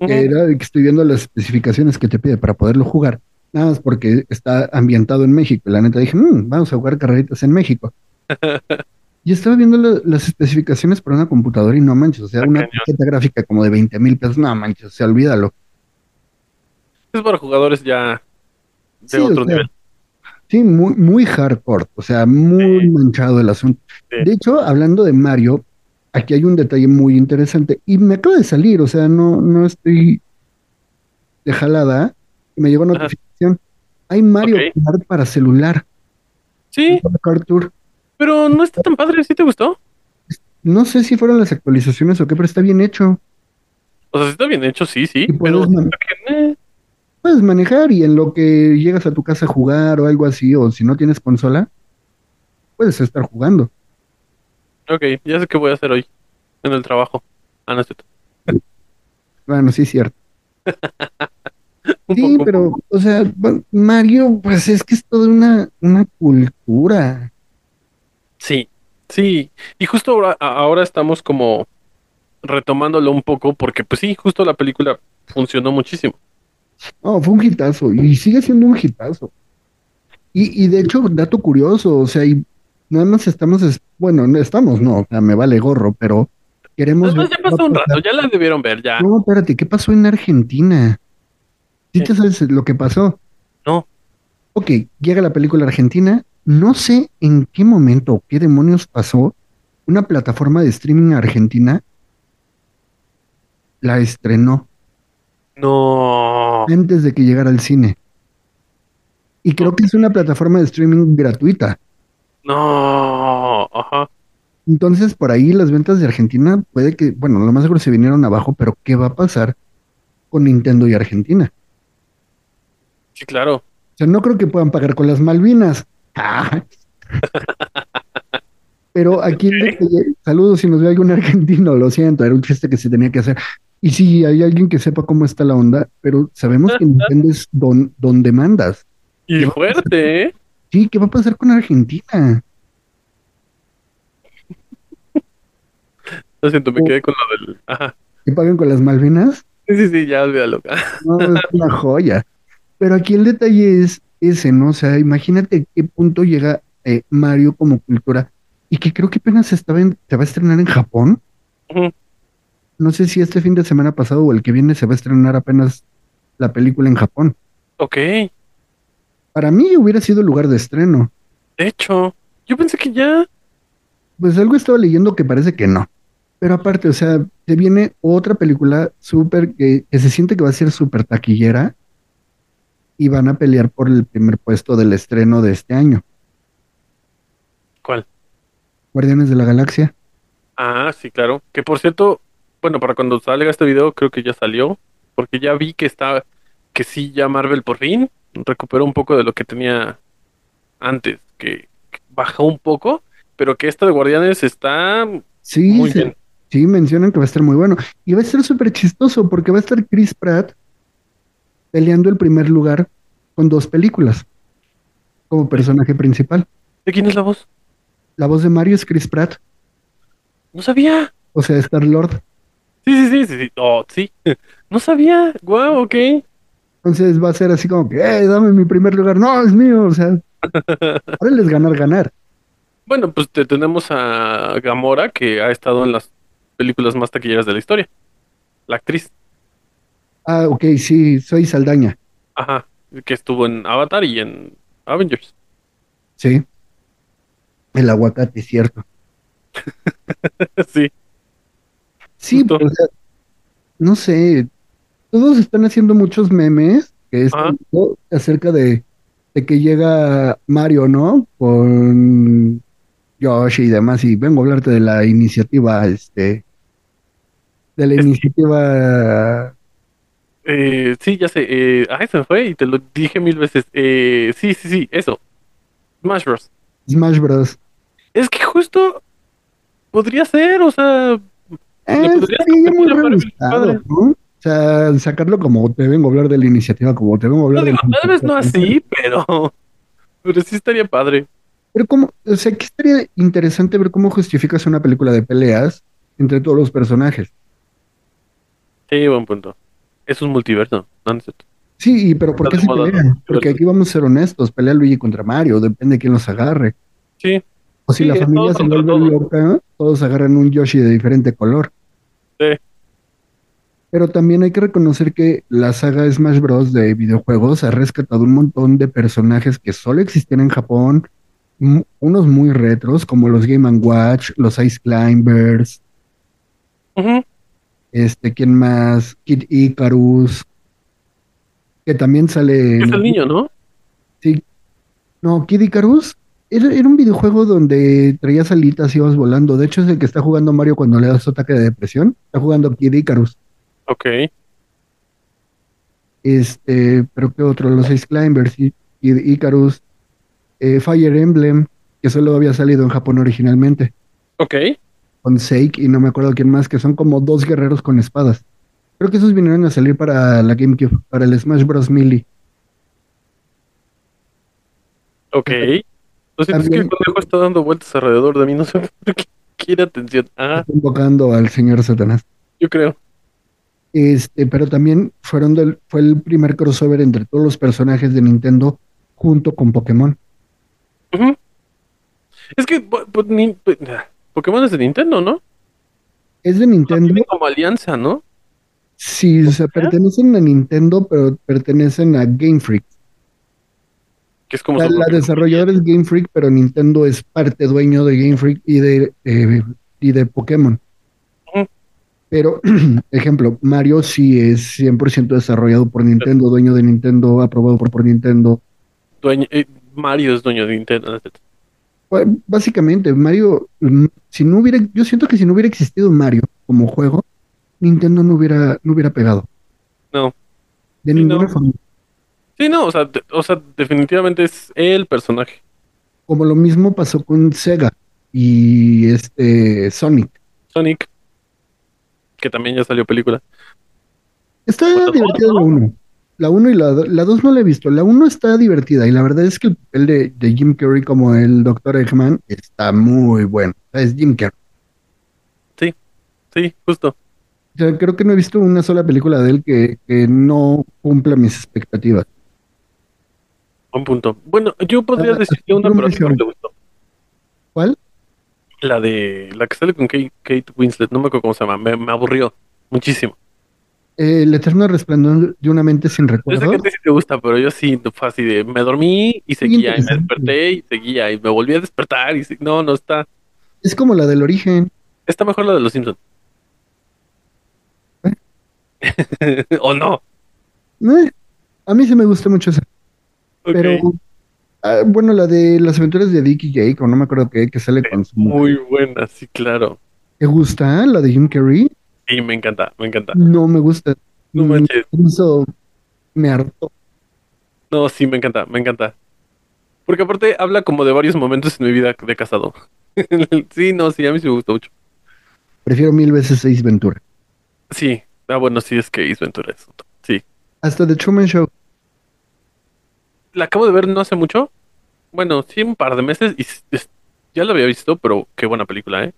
Ujú. que era que estoy viendo las especificaciones que te pide para poderlo jugar. Nada más porque está ambientado en México. Y la neta dije, "Mm, vamos a jugar carreritas en México. Y estaba viendo la- las especificaciones para una computadora y no manches, o sea, una tarjeta gráfica como de 20 mil pesos, no manches, o sea, olvídalo. Es para jugadores ya de Sí, o otro sea, nivel. Sí, muy, muy hardcore, o sea, muy manchado el asunto. De hecho, hablando de Mario, aquí hay un detalle muy interesante y me acaba de salir, o sea, no, no estoy de jalada, me llegó notificación. Hay Mario. Kart para celular. Sí. Kart Tour. Pero no está tan padre, ¿sí te gustó? No sé si fueron las actualizaciones o qué, pero está bien hecho. O sea, sí está bien hecho, sí, sí. Y Pero puedes, man- eh, puedes manejar y en lo que llegas a tu casa a jugar o algo así, o si no tienes consola, puedes estar jugando. Ok, ya sé qué voy a hacer hoy en el trabajo. Ah, no es cierto. Bueno, sí es cierto. Sí, pero, o sea, Mario, pues es que es toda una, una cultura. Sí, sí. Y justo ahora, ahora estamos como retomándolo un poco porque, pues sí, justo la película funcionó muchísimo. No, fue un hitazo y sigue siendo un hitazo. Y, y de hecho, dato curioso, o sea, y nada más estamos, es- bueno, no estamos, no, o sea, me vale gorro, pero queremos ver ya pasó un rato, ya la debieron ver, ya. No, espérate, ¿qué pasó en Argentina? ¿Sí te sabes lo que pasó? No. Ok, llega la película argentina. No sé en qué momento o qué demonios pasó. Una plataforma de streaming argentina la estrenó. No. antes de que llegara al cine. Y creo que es una plataforma de streaming gratuita. No, ajá. Entonces, por ahí las ventas de Argentina puede que, bueno, lo más seguro se vinieron abajo, pero ¿qué va a pasar con Nintendo y Argentina? Sí, claro. O sea, no creo que puedan pagar con las Malvinas. Ah. Pero aquí, detalle- saludos si nos ve algún argentino, lo siento, era un chiste que se tenía que hacer. Y sí, hay alguien que sepa cómo está la onda, pero sabemos que Nintendo es don, donde mandas. Y fuerte, ¿eh? Sí, ¿qué va a pasar con Argentina? Lo siento, me quedé con lo del. Ajá. ¿Que pagan con las Malvinas? Sí, sí, sí, ya olvídalo. No, es una joya. Pero aquí el detalle es ese, ¿no? O sea, imagínate qué punto llega eh, Mario como cultura y que creo que apenas se, estaba en- se va a estrenar en Japón. No sé si este fin de semana pasado o el que viene se va a estrenar apenas la película en Japón. Ok. De Para mí hubiera sido lugar de estreno. hecho, yo pensé que ya. Pues algo estaba leyendo que parece que no. Pero aparte, o sea, te viene otra película súper que, que se siente que va a ser súper taquillera y van a pelear por el primer puesto del estreno de este año. ¿Cuál? Guardianes de la Galaxia. Ah, sí, claro. Que por cierto, bueno, para cuando salga este video, creo que ya salió. Porque ya vi que está. Que sí, ya Marvel por fin recuperó un poco de lo que tenía antes. Que, que bajó un poco. Pero que esta de Guardianes está. Sí, Muy se- bien. sí, mencionan que va a estar muy bueno. Y va a estar súper chistoso porque va a estar Chris Pratt peleando el primer lugar con dos películas como personaje principal. ¿De quién es la voz? La voz de Mario es Chris Pratt, No sabía. o sea, Star Lord. Sí, sí, sí, sí, sí. Oh, sí. No sabía. Guau, ok. Entonces va a ser así como que, ¡eh, dame mi primer lugar! ¡No, es mío! O sea, ahora les ganar, ganar. Bueno, pues te- tenemos a Gamora, que ha estado en las películas más taquilleras de la historia. La actriz. Ah, ok, sí, soy Saldaña. Ajá. Que estuvo en Avatar y en Avengers. Sí. El aguacate, cierto. sí. Sí, pero, o sea, no sé, todos están haciendo muchos memes que es acerca de, de que llega Mario, ¿no? Con Yoshi y demás, y vengo a hablarte de la iniciativa, este, de la Es que- iniciativa, Eh, sí, ya sé. Eh, ah, se fue y te lo dije mil veces. Eh, sí, sí, sí, eso. Smash Bros. Smash Bros. Es que justo podría ser, o sea, Eh, Le podrías estaría muy. O sea, sacarlo como te vengo a hablar de la iniciativa, como te vengo a hablar no de digo, la tal vez no así, pero, pero sí estaría padre. Pero como, o sea, que estaría interesante ver cómo justificas una película de peleas entre todos los personajes. Sí, buen punto. Es un multiverso, no es cierto. Sí, pero ¿por qué se pelean? Porque aquí vamos a ser honestos, pelea Luigi contra Mario, depende de quién los agarre. Sí, O si Sí, la familia se vuelve loca, todos agarran un Yoshi de diferente color. sí. Pero también hay que reconocer que la saga Smash Bros. de videojuegos ha rescatado un montón de personajes que solo existían en Japón, unos muy retros, como los Game Watch, los Ice Climbers, este, ¿quién más? Kid Icarus, que también sale... Es en- el niño, ¿no? Sí. No, Kid Icarus era, era un videojuego donde traías alitas y ibas volando. De hecho, es el que está jugando Mario cuando le da su ataque de depresión. Está jugando Kid Icarus. Ok. Este, pero ¿qué otro? Los Ice Climbers y Icarus. eh, Fire Emblem, que solo había salido en Japón originalmente. Ok. Con Seik y no me acuerdo quién más, que son como dos guerreros con espadas. Creo que esos vinieron a salir para la GameCube, para el Smash Bros. Melee. Ok. Lo siento, es que el conejo está dando vueltas alrededor de mí, no sé por qué quiere atención. Ah, Invocando al señor Satanás. yo creo. Este, pero también fueron del, fue el primer crossover entre todos los personajes de Nintendo junto con Pokémon. Es que po- po- ni- po- Pokémon es de Nintendo, ¿no? Es de Nintendo, Tienen como alianza, ¿no? sí, o sea, pertenecen a Nintendo, pero pertenecen a Game Freak. Que es como La, desarrolladora es Game Freak, pero Nintendo es parte dueño de Game Freak y de, eh, y de Pokémon. Pero, ejemplo, Mario sí es 100% desarrollado por Nintendo, dueño de Nintendo, aprobado por, por Nintendo. Dueño, eh, Mario es dueño de Nintendo. Pues, básicamente, Mario, mm, si no hubiera, yo siento que si no hubiera existido Mario como juego, Nintendo no hubiera, no hubiera pegado. No. De Sí, ninguna no. forma. Sí, no, o sea, de- o sea, definitivamente es el personaje. Como lo mismo pasó con Sega y este Sonic. Sonic, que también ya salió película. Está divertida la 1. La 1 y la 2. La 2 no la he visto. La 1 está divertida y la verdad es que el papel de, de Jim Carrey como el Dr. Eggman está muy bueno. Es Jim Carrey. Sí, sí, justo. O sea, creo que no he visto una sola película de él que, que no cumpla mis expectativas. Un punto. Bueno, yo podría Ah, decir que una, pero a mí no me gustó. ¿Cuál? La de la que sale con Kate, Kate Winslet, no me acuerdo cómo se llama, me, me aburrió muchísimo. Eh, el eterno resplandor de una mente sin Yo sé recuerdo. que a ti sí te gusta, pero yo sí fue así de me dormí y seguía, y me desperté y seguía, y me volví a despertar y se- no, no está. Es como la del origen. Está mejor la de los Simpsons. ¿O no? Eh, a mí sí me gusta mucho esa. Pero, ah, bueno, la de las aventuras de Dick y Jake, o no me acuerdo qué, que sale con su mujer. Muy buena, sí, claro. ¿Te gusta la de Jim Carrey? Sí, me encanta, me encanta. No me gusta. No manches. Eso me hartó. No, sí, me encanta, me encanta. Porque aparte habla como de varios momentos en mi vida de casado. sí, no, sí, a mí sí me gusta mucho. Prefiero mil veces Ace Ventura. Sí, ah, bueno, sí, es que Ace Ventura es otro. Sí. Hasta The Truman Show. La acabo de ver no hace mucho. Bueno, sí, un par de meses y es- ya la había visto, pero qué buena película, ¿eh?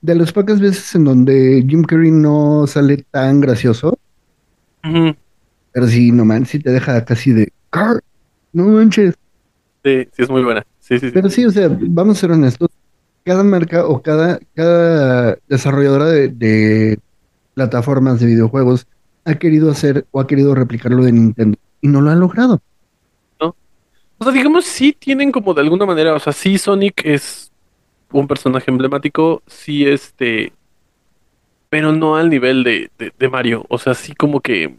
De las pocas veces en donde Jim Carrey no sale tan gracioso, pero sí, no man, sí te deja casi de "Car, No manches. Sí, sí, es muy buena. Sí, sí, sí. Pero sí, o sea, vamos a ser honestos. Cada marca o cada, cada desarrolladora de, de plataformas de videojuegos ha querido hacer o ha querido replicar lo de Nintendo y no lo ha logrado. O sea, digamos, sí tienen como de alguna manera, o sea, sí Sonic es un personaje emblemático, sí este, pero no al nivel de, de, de Mario, o sea, sí como que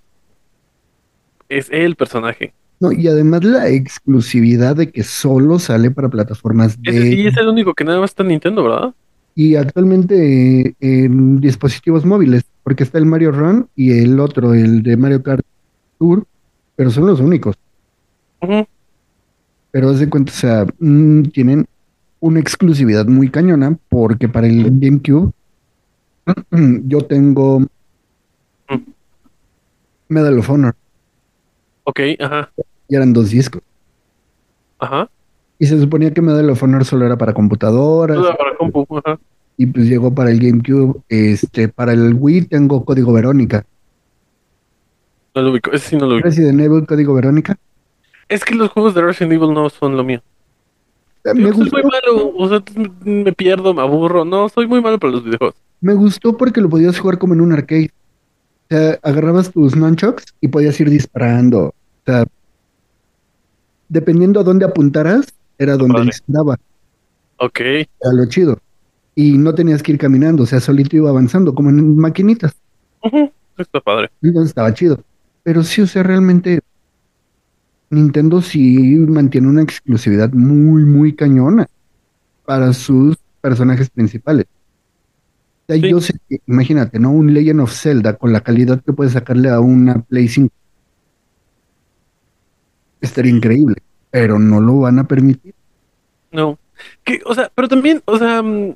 es el personaje. No, y además la exclusividad de que solo sale para plataformas Ese de sí es el único que nada más está en Nintendo, ¿verdad? y actualmente en dispositivos móviles, porque está el Mario Run y el otro, el de Mario Kart Tour, pero son los únicos. Ujú. Pero haz de cuenta, o sea, mm, tienen una exclusividad muy cañona, porque para el GameCube yo tengo Medal of Honor, Ok, ajá, y eran dos discos. ajá. Y se suponía que Medal of Honor solo era para computadoras, Toda para compu, ajá. y pues llegó para el GameCube. Este, para el Wii tengo Código Verónica. No lo ubico, ese sí no lo ubico. Resident Evil, Código Verónica. Es que los juegos de Resident Evil no son lo mío. Me soy gustó, muy malo, o sea, me pierdo, me aburro, no, soy muy malo para los videojuegos. me gustó porque lo podías jugar como en un arcade. O sea, agarrabas tus nunchucks y podías ir disparando. O sea, dependiendo a dónde apuntaras, era donde Padre. disparaba. Ok, Era lo chido. Y no tenías que ir caminando, o sea, solito iba avanzando, como en maquinitas. ujú, está padre. Entonces estaba chido. Pero sí, o sea, realmente Nintendo sí mantiene una exclusividad muy, muy cañona para sus personajes principales. O sea, Sí. yo sé que, imagínate, ¿no? Un Legend of Zelda con la calidad que puedes sacarle a una Play 5. Estaría increíble, pero no lo van a permitir. No. Que, o sea, pero también, o sea, mm,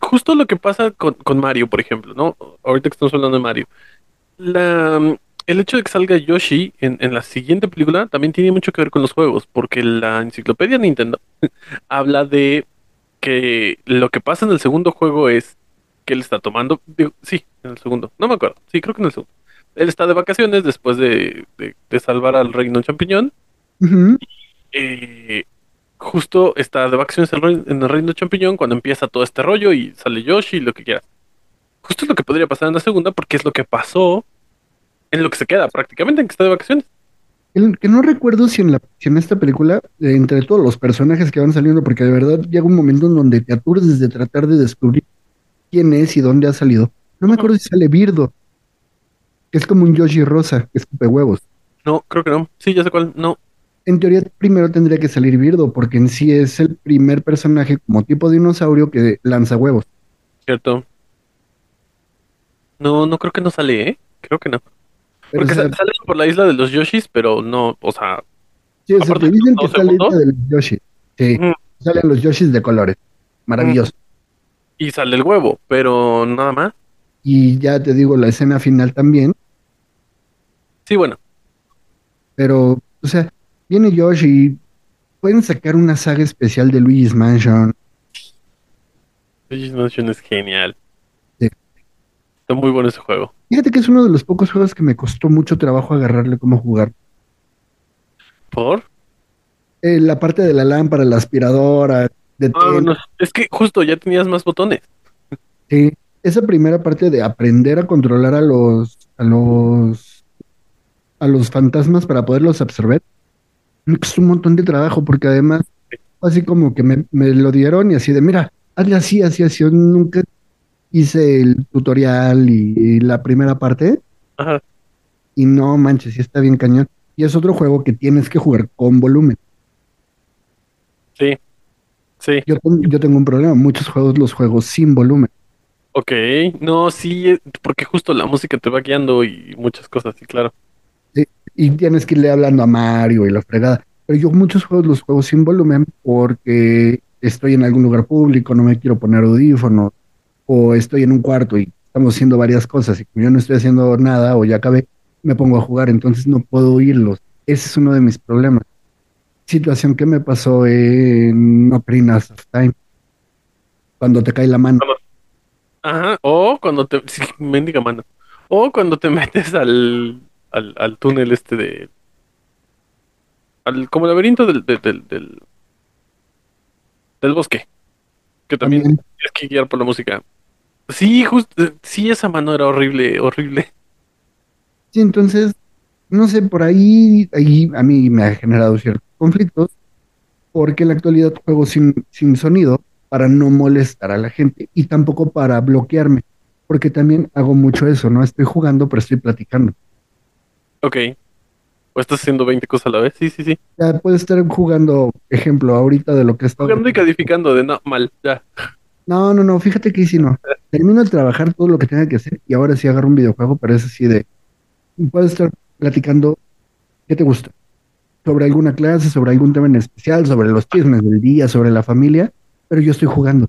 justo lo que pasa con, con Mario, por ejemplo, ¿no? Ahorita que estamos hablando de Mario. La, mm, el hecho de que salga Yoshi en, en la siguiente película también tiene mucho que ver con los juegos, porque la enciclopedia Nintendo habla de que lo que pasa en el segundo juego es que él está tomando, digo, sí, en el segundo, no me acuerdo, sí, creo que en el segundo. Él está de vacaciones después de, de- de salvar al reino champiñón eh, justo está de vacaciones en el reino champiñón cuando empieza todo este rollo y sale Yoshi y lo que quieras. Justo es lo que podría pasar en la segunda porque es lo que pasó en lo que se queda prácticamente en que está de vacaciones. El que no recuerdo si en, la, si en esta película, eh, entre todos los personajes que van saliendo, porque de verdad llega un momento en donde te aturdes de tratar de descubrir quién es y dónde ha salido. No me acuerdo si sale Birdo, que es como un Yoshi rosa, que escupe huevos. No, creo que no. Sí, ya sé cuál. No. En teoría, primero tendría que salir Birdo, porque en sí es el primer personaje como tipo dinosaurio que lanza huevos. Cierto. No, no creo que no sale, ¿eh? Creo que no. Porque o sea, sa- sale por la isla de los Yoshis, pero no, o sea, sí, o sea, te dicen que la de los Yoshi. Sí, salen los Yoshis de colores. Maravilloso. y sale el huevo, pero nada más. Y ya te digo, la escena final también. Sí, bueno. Pero, o sea, viene Yoshi y pueden sacar una saga especial de Luigi's Mansion. Luigi's Mansion es genial. Está muy bueno ese juego. Fíjate que es uno de los pocos juegos que me costó mucho trabajo agarrarle cómo jugar. ¿Por? Eh, la parte de la lámpara, la aspiradora, de Ah, no, es que justo ya tenías más botones. Sí, esa primera parte de aprender a controlar a los, a los, a los fantasmas para poderlos absorber, me costó un montón de trabajo porque además, así como que me, me lo dieron y así de, mira, hazle así, así, así, yo nunca hice el tutorial y, y la primera parte Ajá. y no manches, sí está bien cañón. Y es otro juego que tienes que jugar con volumen. Sí. Sí. Yo, yo tengo un problema, muchos juegos los juego sin volumen. Ok. No, sí, eh, porque justo la música te va guiando y muchas cosas, sí, claro. Sí, y tienes que irle hablando a Mario y la fregada. Pero yo muchos juegos los juego sin volumen porque estoy en algún lugar público, no me quiero poner audífonos, o estoy en un cuarto y estamos haciendo varias cosas y como yo no estoy haciendo nada o ya acabé, me pongo a jugar, entonces no puedo oírlos. Ese es uno de mis problemas. Situación que me pasó en Ocarina of Time, cuando te cae la mano. Ajá. O cuando te. Sí, mendiga mano. O cuando te metes al, al, al túnel este de. Al, como laberinto del, del, del, del, del bosque. Que también También. tienes que guiar por la música. Sí, justo. Sí, esa mano era horrible, horrible. Sí, entonces, no sé, por ahí, ahí a mí me ha generado ciertos conflictos, porque en la actualidad juego sin, sin sonido para no molestar a la gente y tampoco para bloquearme, porque también hago mucho eso, ¿no? Estoy jugando, pero estoy platicando. Ok. O estás haciendo 20 cosas a la vez. Sí, sí, sí. Ya puedo estar jugando, ejemplo, ahorita de lo que estado. Jugando y calificando de no, mal, ya. No, no, no, fíjate que sí, no. Termino de trabajar todo lo que tenga que hacer y ahora sí agarro un videojuego, pero es así de. Puedo estar platicando, ¿qué te gusta? Sobre alguna clase, sobre algún tema en especial, sobre los chismes del día, sobre la familia, pero yo estoy jugando.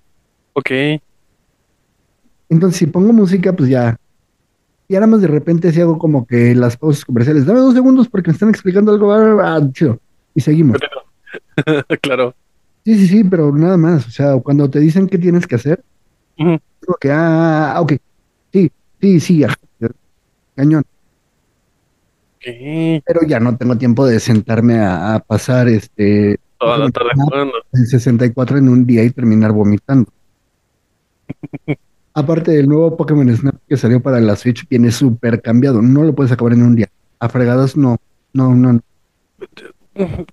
Ok. Entonces, si pongo música, pues ya. Y ahora más de repente si hago como que las pausas comerciales, dame dos segundos porque me están explicando algo, ah, chido. Y seguimos. claro. Sí, sí, sí, pero nada más. O sea, cuando te dicen qué tienes que hacer, Ujú. digo que, ah, ok. Sí, sí, sí, ajá, cañón. Pero ya no tengo tiempo de sentarme a, a pasar este Toda la tarde jugando. el 64 en un día y terminar vomitando. Aparte del nuevo Pokémon Snap que salió para la Switch, viene súper cambiado. No lo puedes acabar en un día. A fregadas no. No, no, no.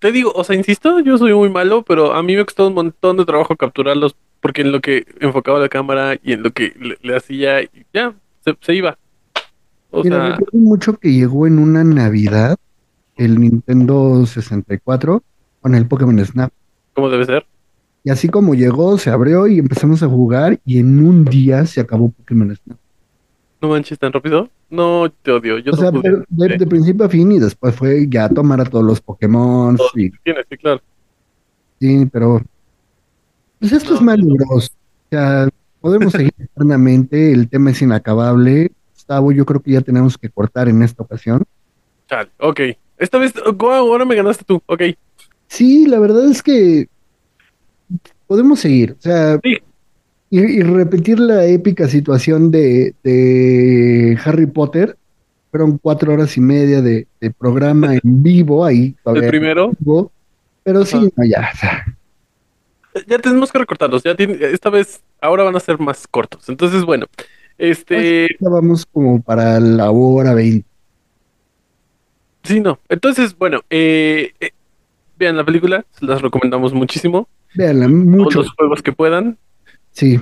Te digo, o sea, insisto, yo soy muy malo, pero a mí me costó un montón de trabajo capturarlos porque en lo que enfocaba la cámara y en lo que le, le hacía, ya, se, se iba. O Mira, sea, recuerdo mucho que llegó en una Navidad el Nintendo 64 con el Pokémon Snap. ¿cómo debe ser? Y así como llegó, se abrió y empezamos a jugar y en un día se acabó Pokémon Snap. No manches tan rápido. No, te odio. Yo O no sea, pude. de, de principio a fin y después fue ya tomar a todos los Pokémon Todos y tienes, sí, claro. Sí, pero pues esto es Mario Bros. O sea, podemos seguir eternamente, el tema es inacabable. Gustavo, yo creo que ya tenemos que cortar en esta ocasión. Chale, ok. Esta vez, wow, ahora me ganaste tú. Ok. Sí, la verdad es que podemos seguir, o sea, Sí. Y, y repetir la épica situación de, de Harry Potter. Fueron cuatro horas y media de, de programa en vivo ahí. El primero. vivo, pero sí, no, ya, Ya tenemos que recortarlos. Ya tiene- esta vez, ahora van a ser más cortos. Entonces, bueno. Este, ya vamos como para la hora 20. sí, no. Entonces, bueno, eh, eh, vean la película, se las recomendamos muchísimo. Todos mucho. los juegos que puedan. Sí,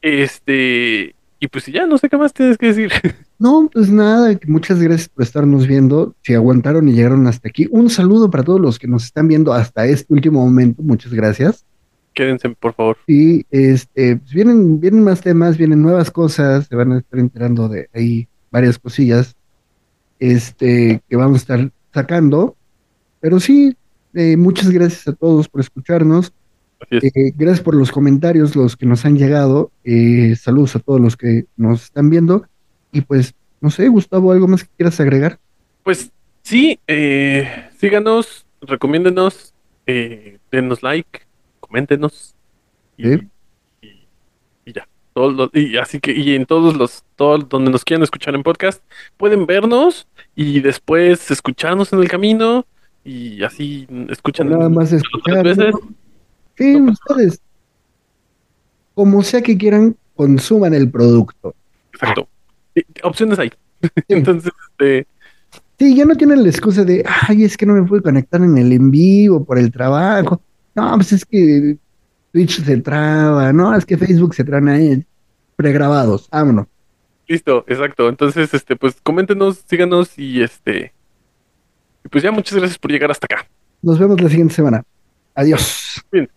Este, y pues ya, no sé qué más tienes que decir. No, pues nada, muchas gracias por estarnos viendo. Si aguantaron y llegaron hasta aquí, un saludo para todos los que nos están viendo hasta este último momento. Muchas gracias. Quédense, por favor. Y este, pues vienen, vienen más temas, vienen nuevas cosas, se van a estar enterando de ahí varias cosillas este, que vamos a estar sacando. Pero sí, eh, muchas gracias a todos por escucharnos. Eh, gracias por los comentarios, los que nos han llegado. Eh, saludos a todos los que nos están viendo. Y pues, no sé, Gustavo, ¿algo más que quieras agregar? Pues sí, eh, síganos, recomiéndenos, eh, denos like, coméntenos. Y, y, y ya. Todos los- y así que, y en todos los, todos donde nos quieran escuchar en podcast, pueden vernos y después escucharnos en el camino y así escuchan Nada más escuchar. veces. Sí, ustedes, como sea que quieran, consuman el producto. Exacto. Y- opciones hay. Entonces, este, Sí, ya no tienen la excusa de, ay, es que no me pude conectar en el en vivo por el trabajo. No, pues es que Twitch se traba, no, es que Facebook se traba ahí. Pregrabados, vámonos. listo, exacto. Entonces, este, pues coméntenos, síganos y este, y pues ya muchas gracias por llegar hasta acá. Nos vemos la siguiente semana. Adiós. Bien.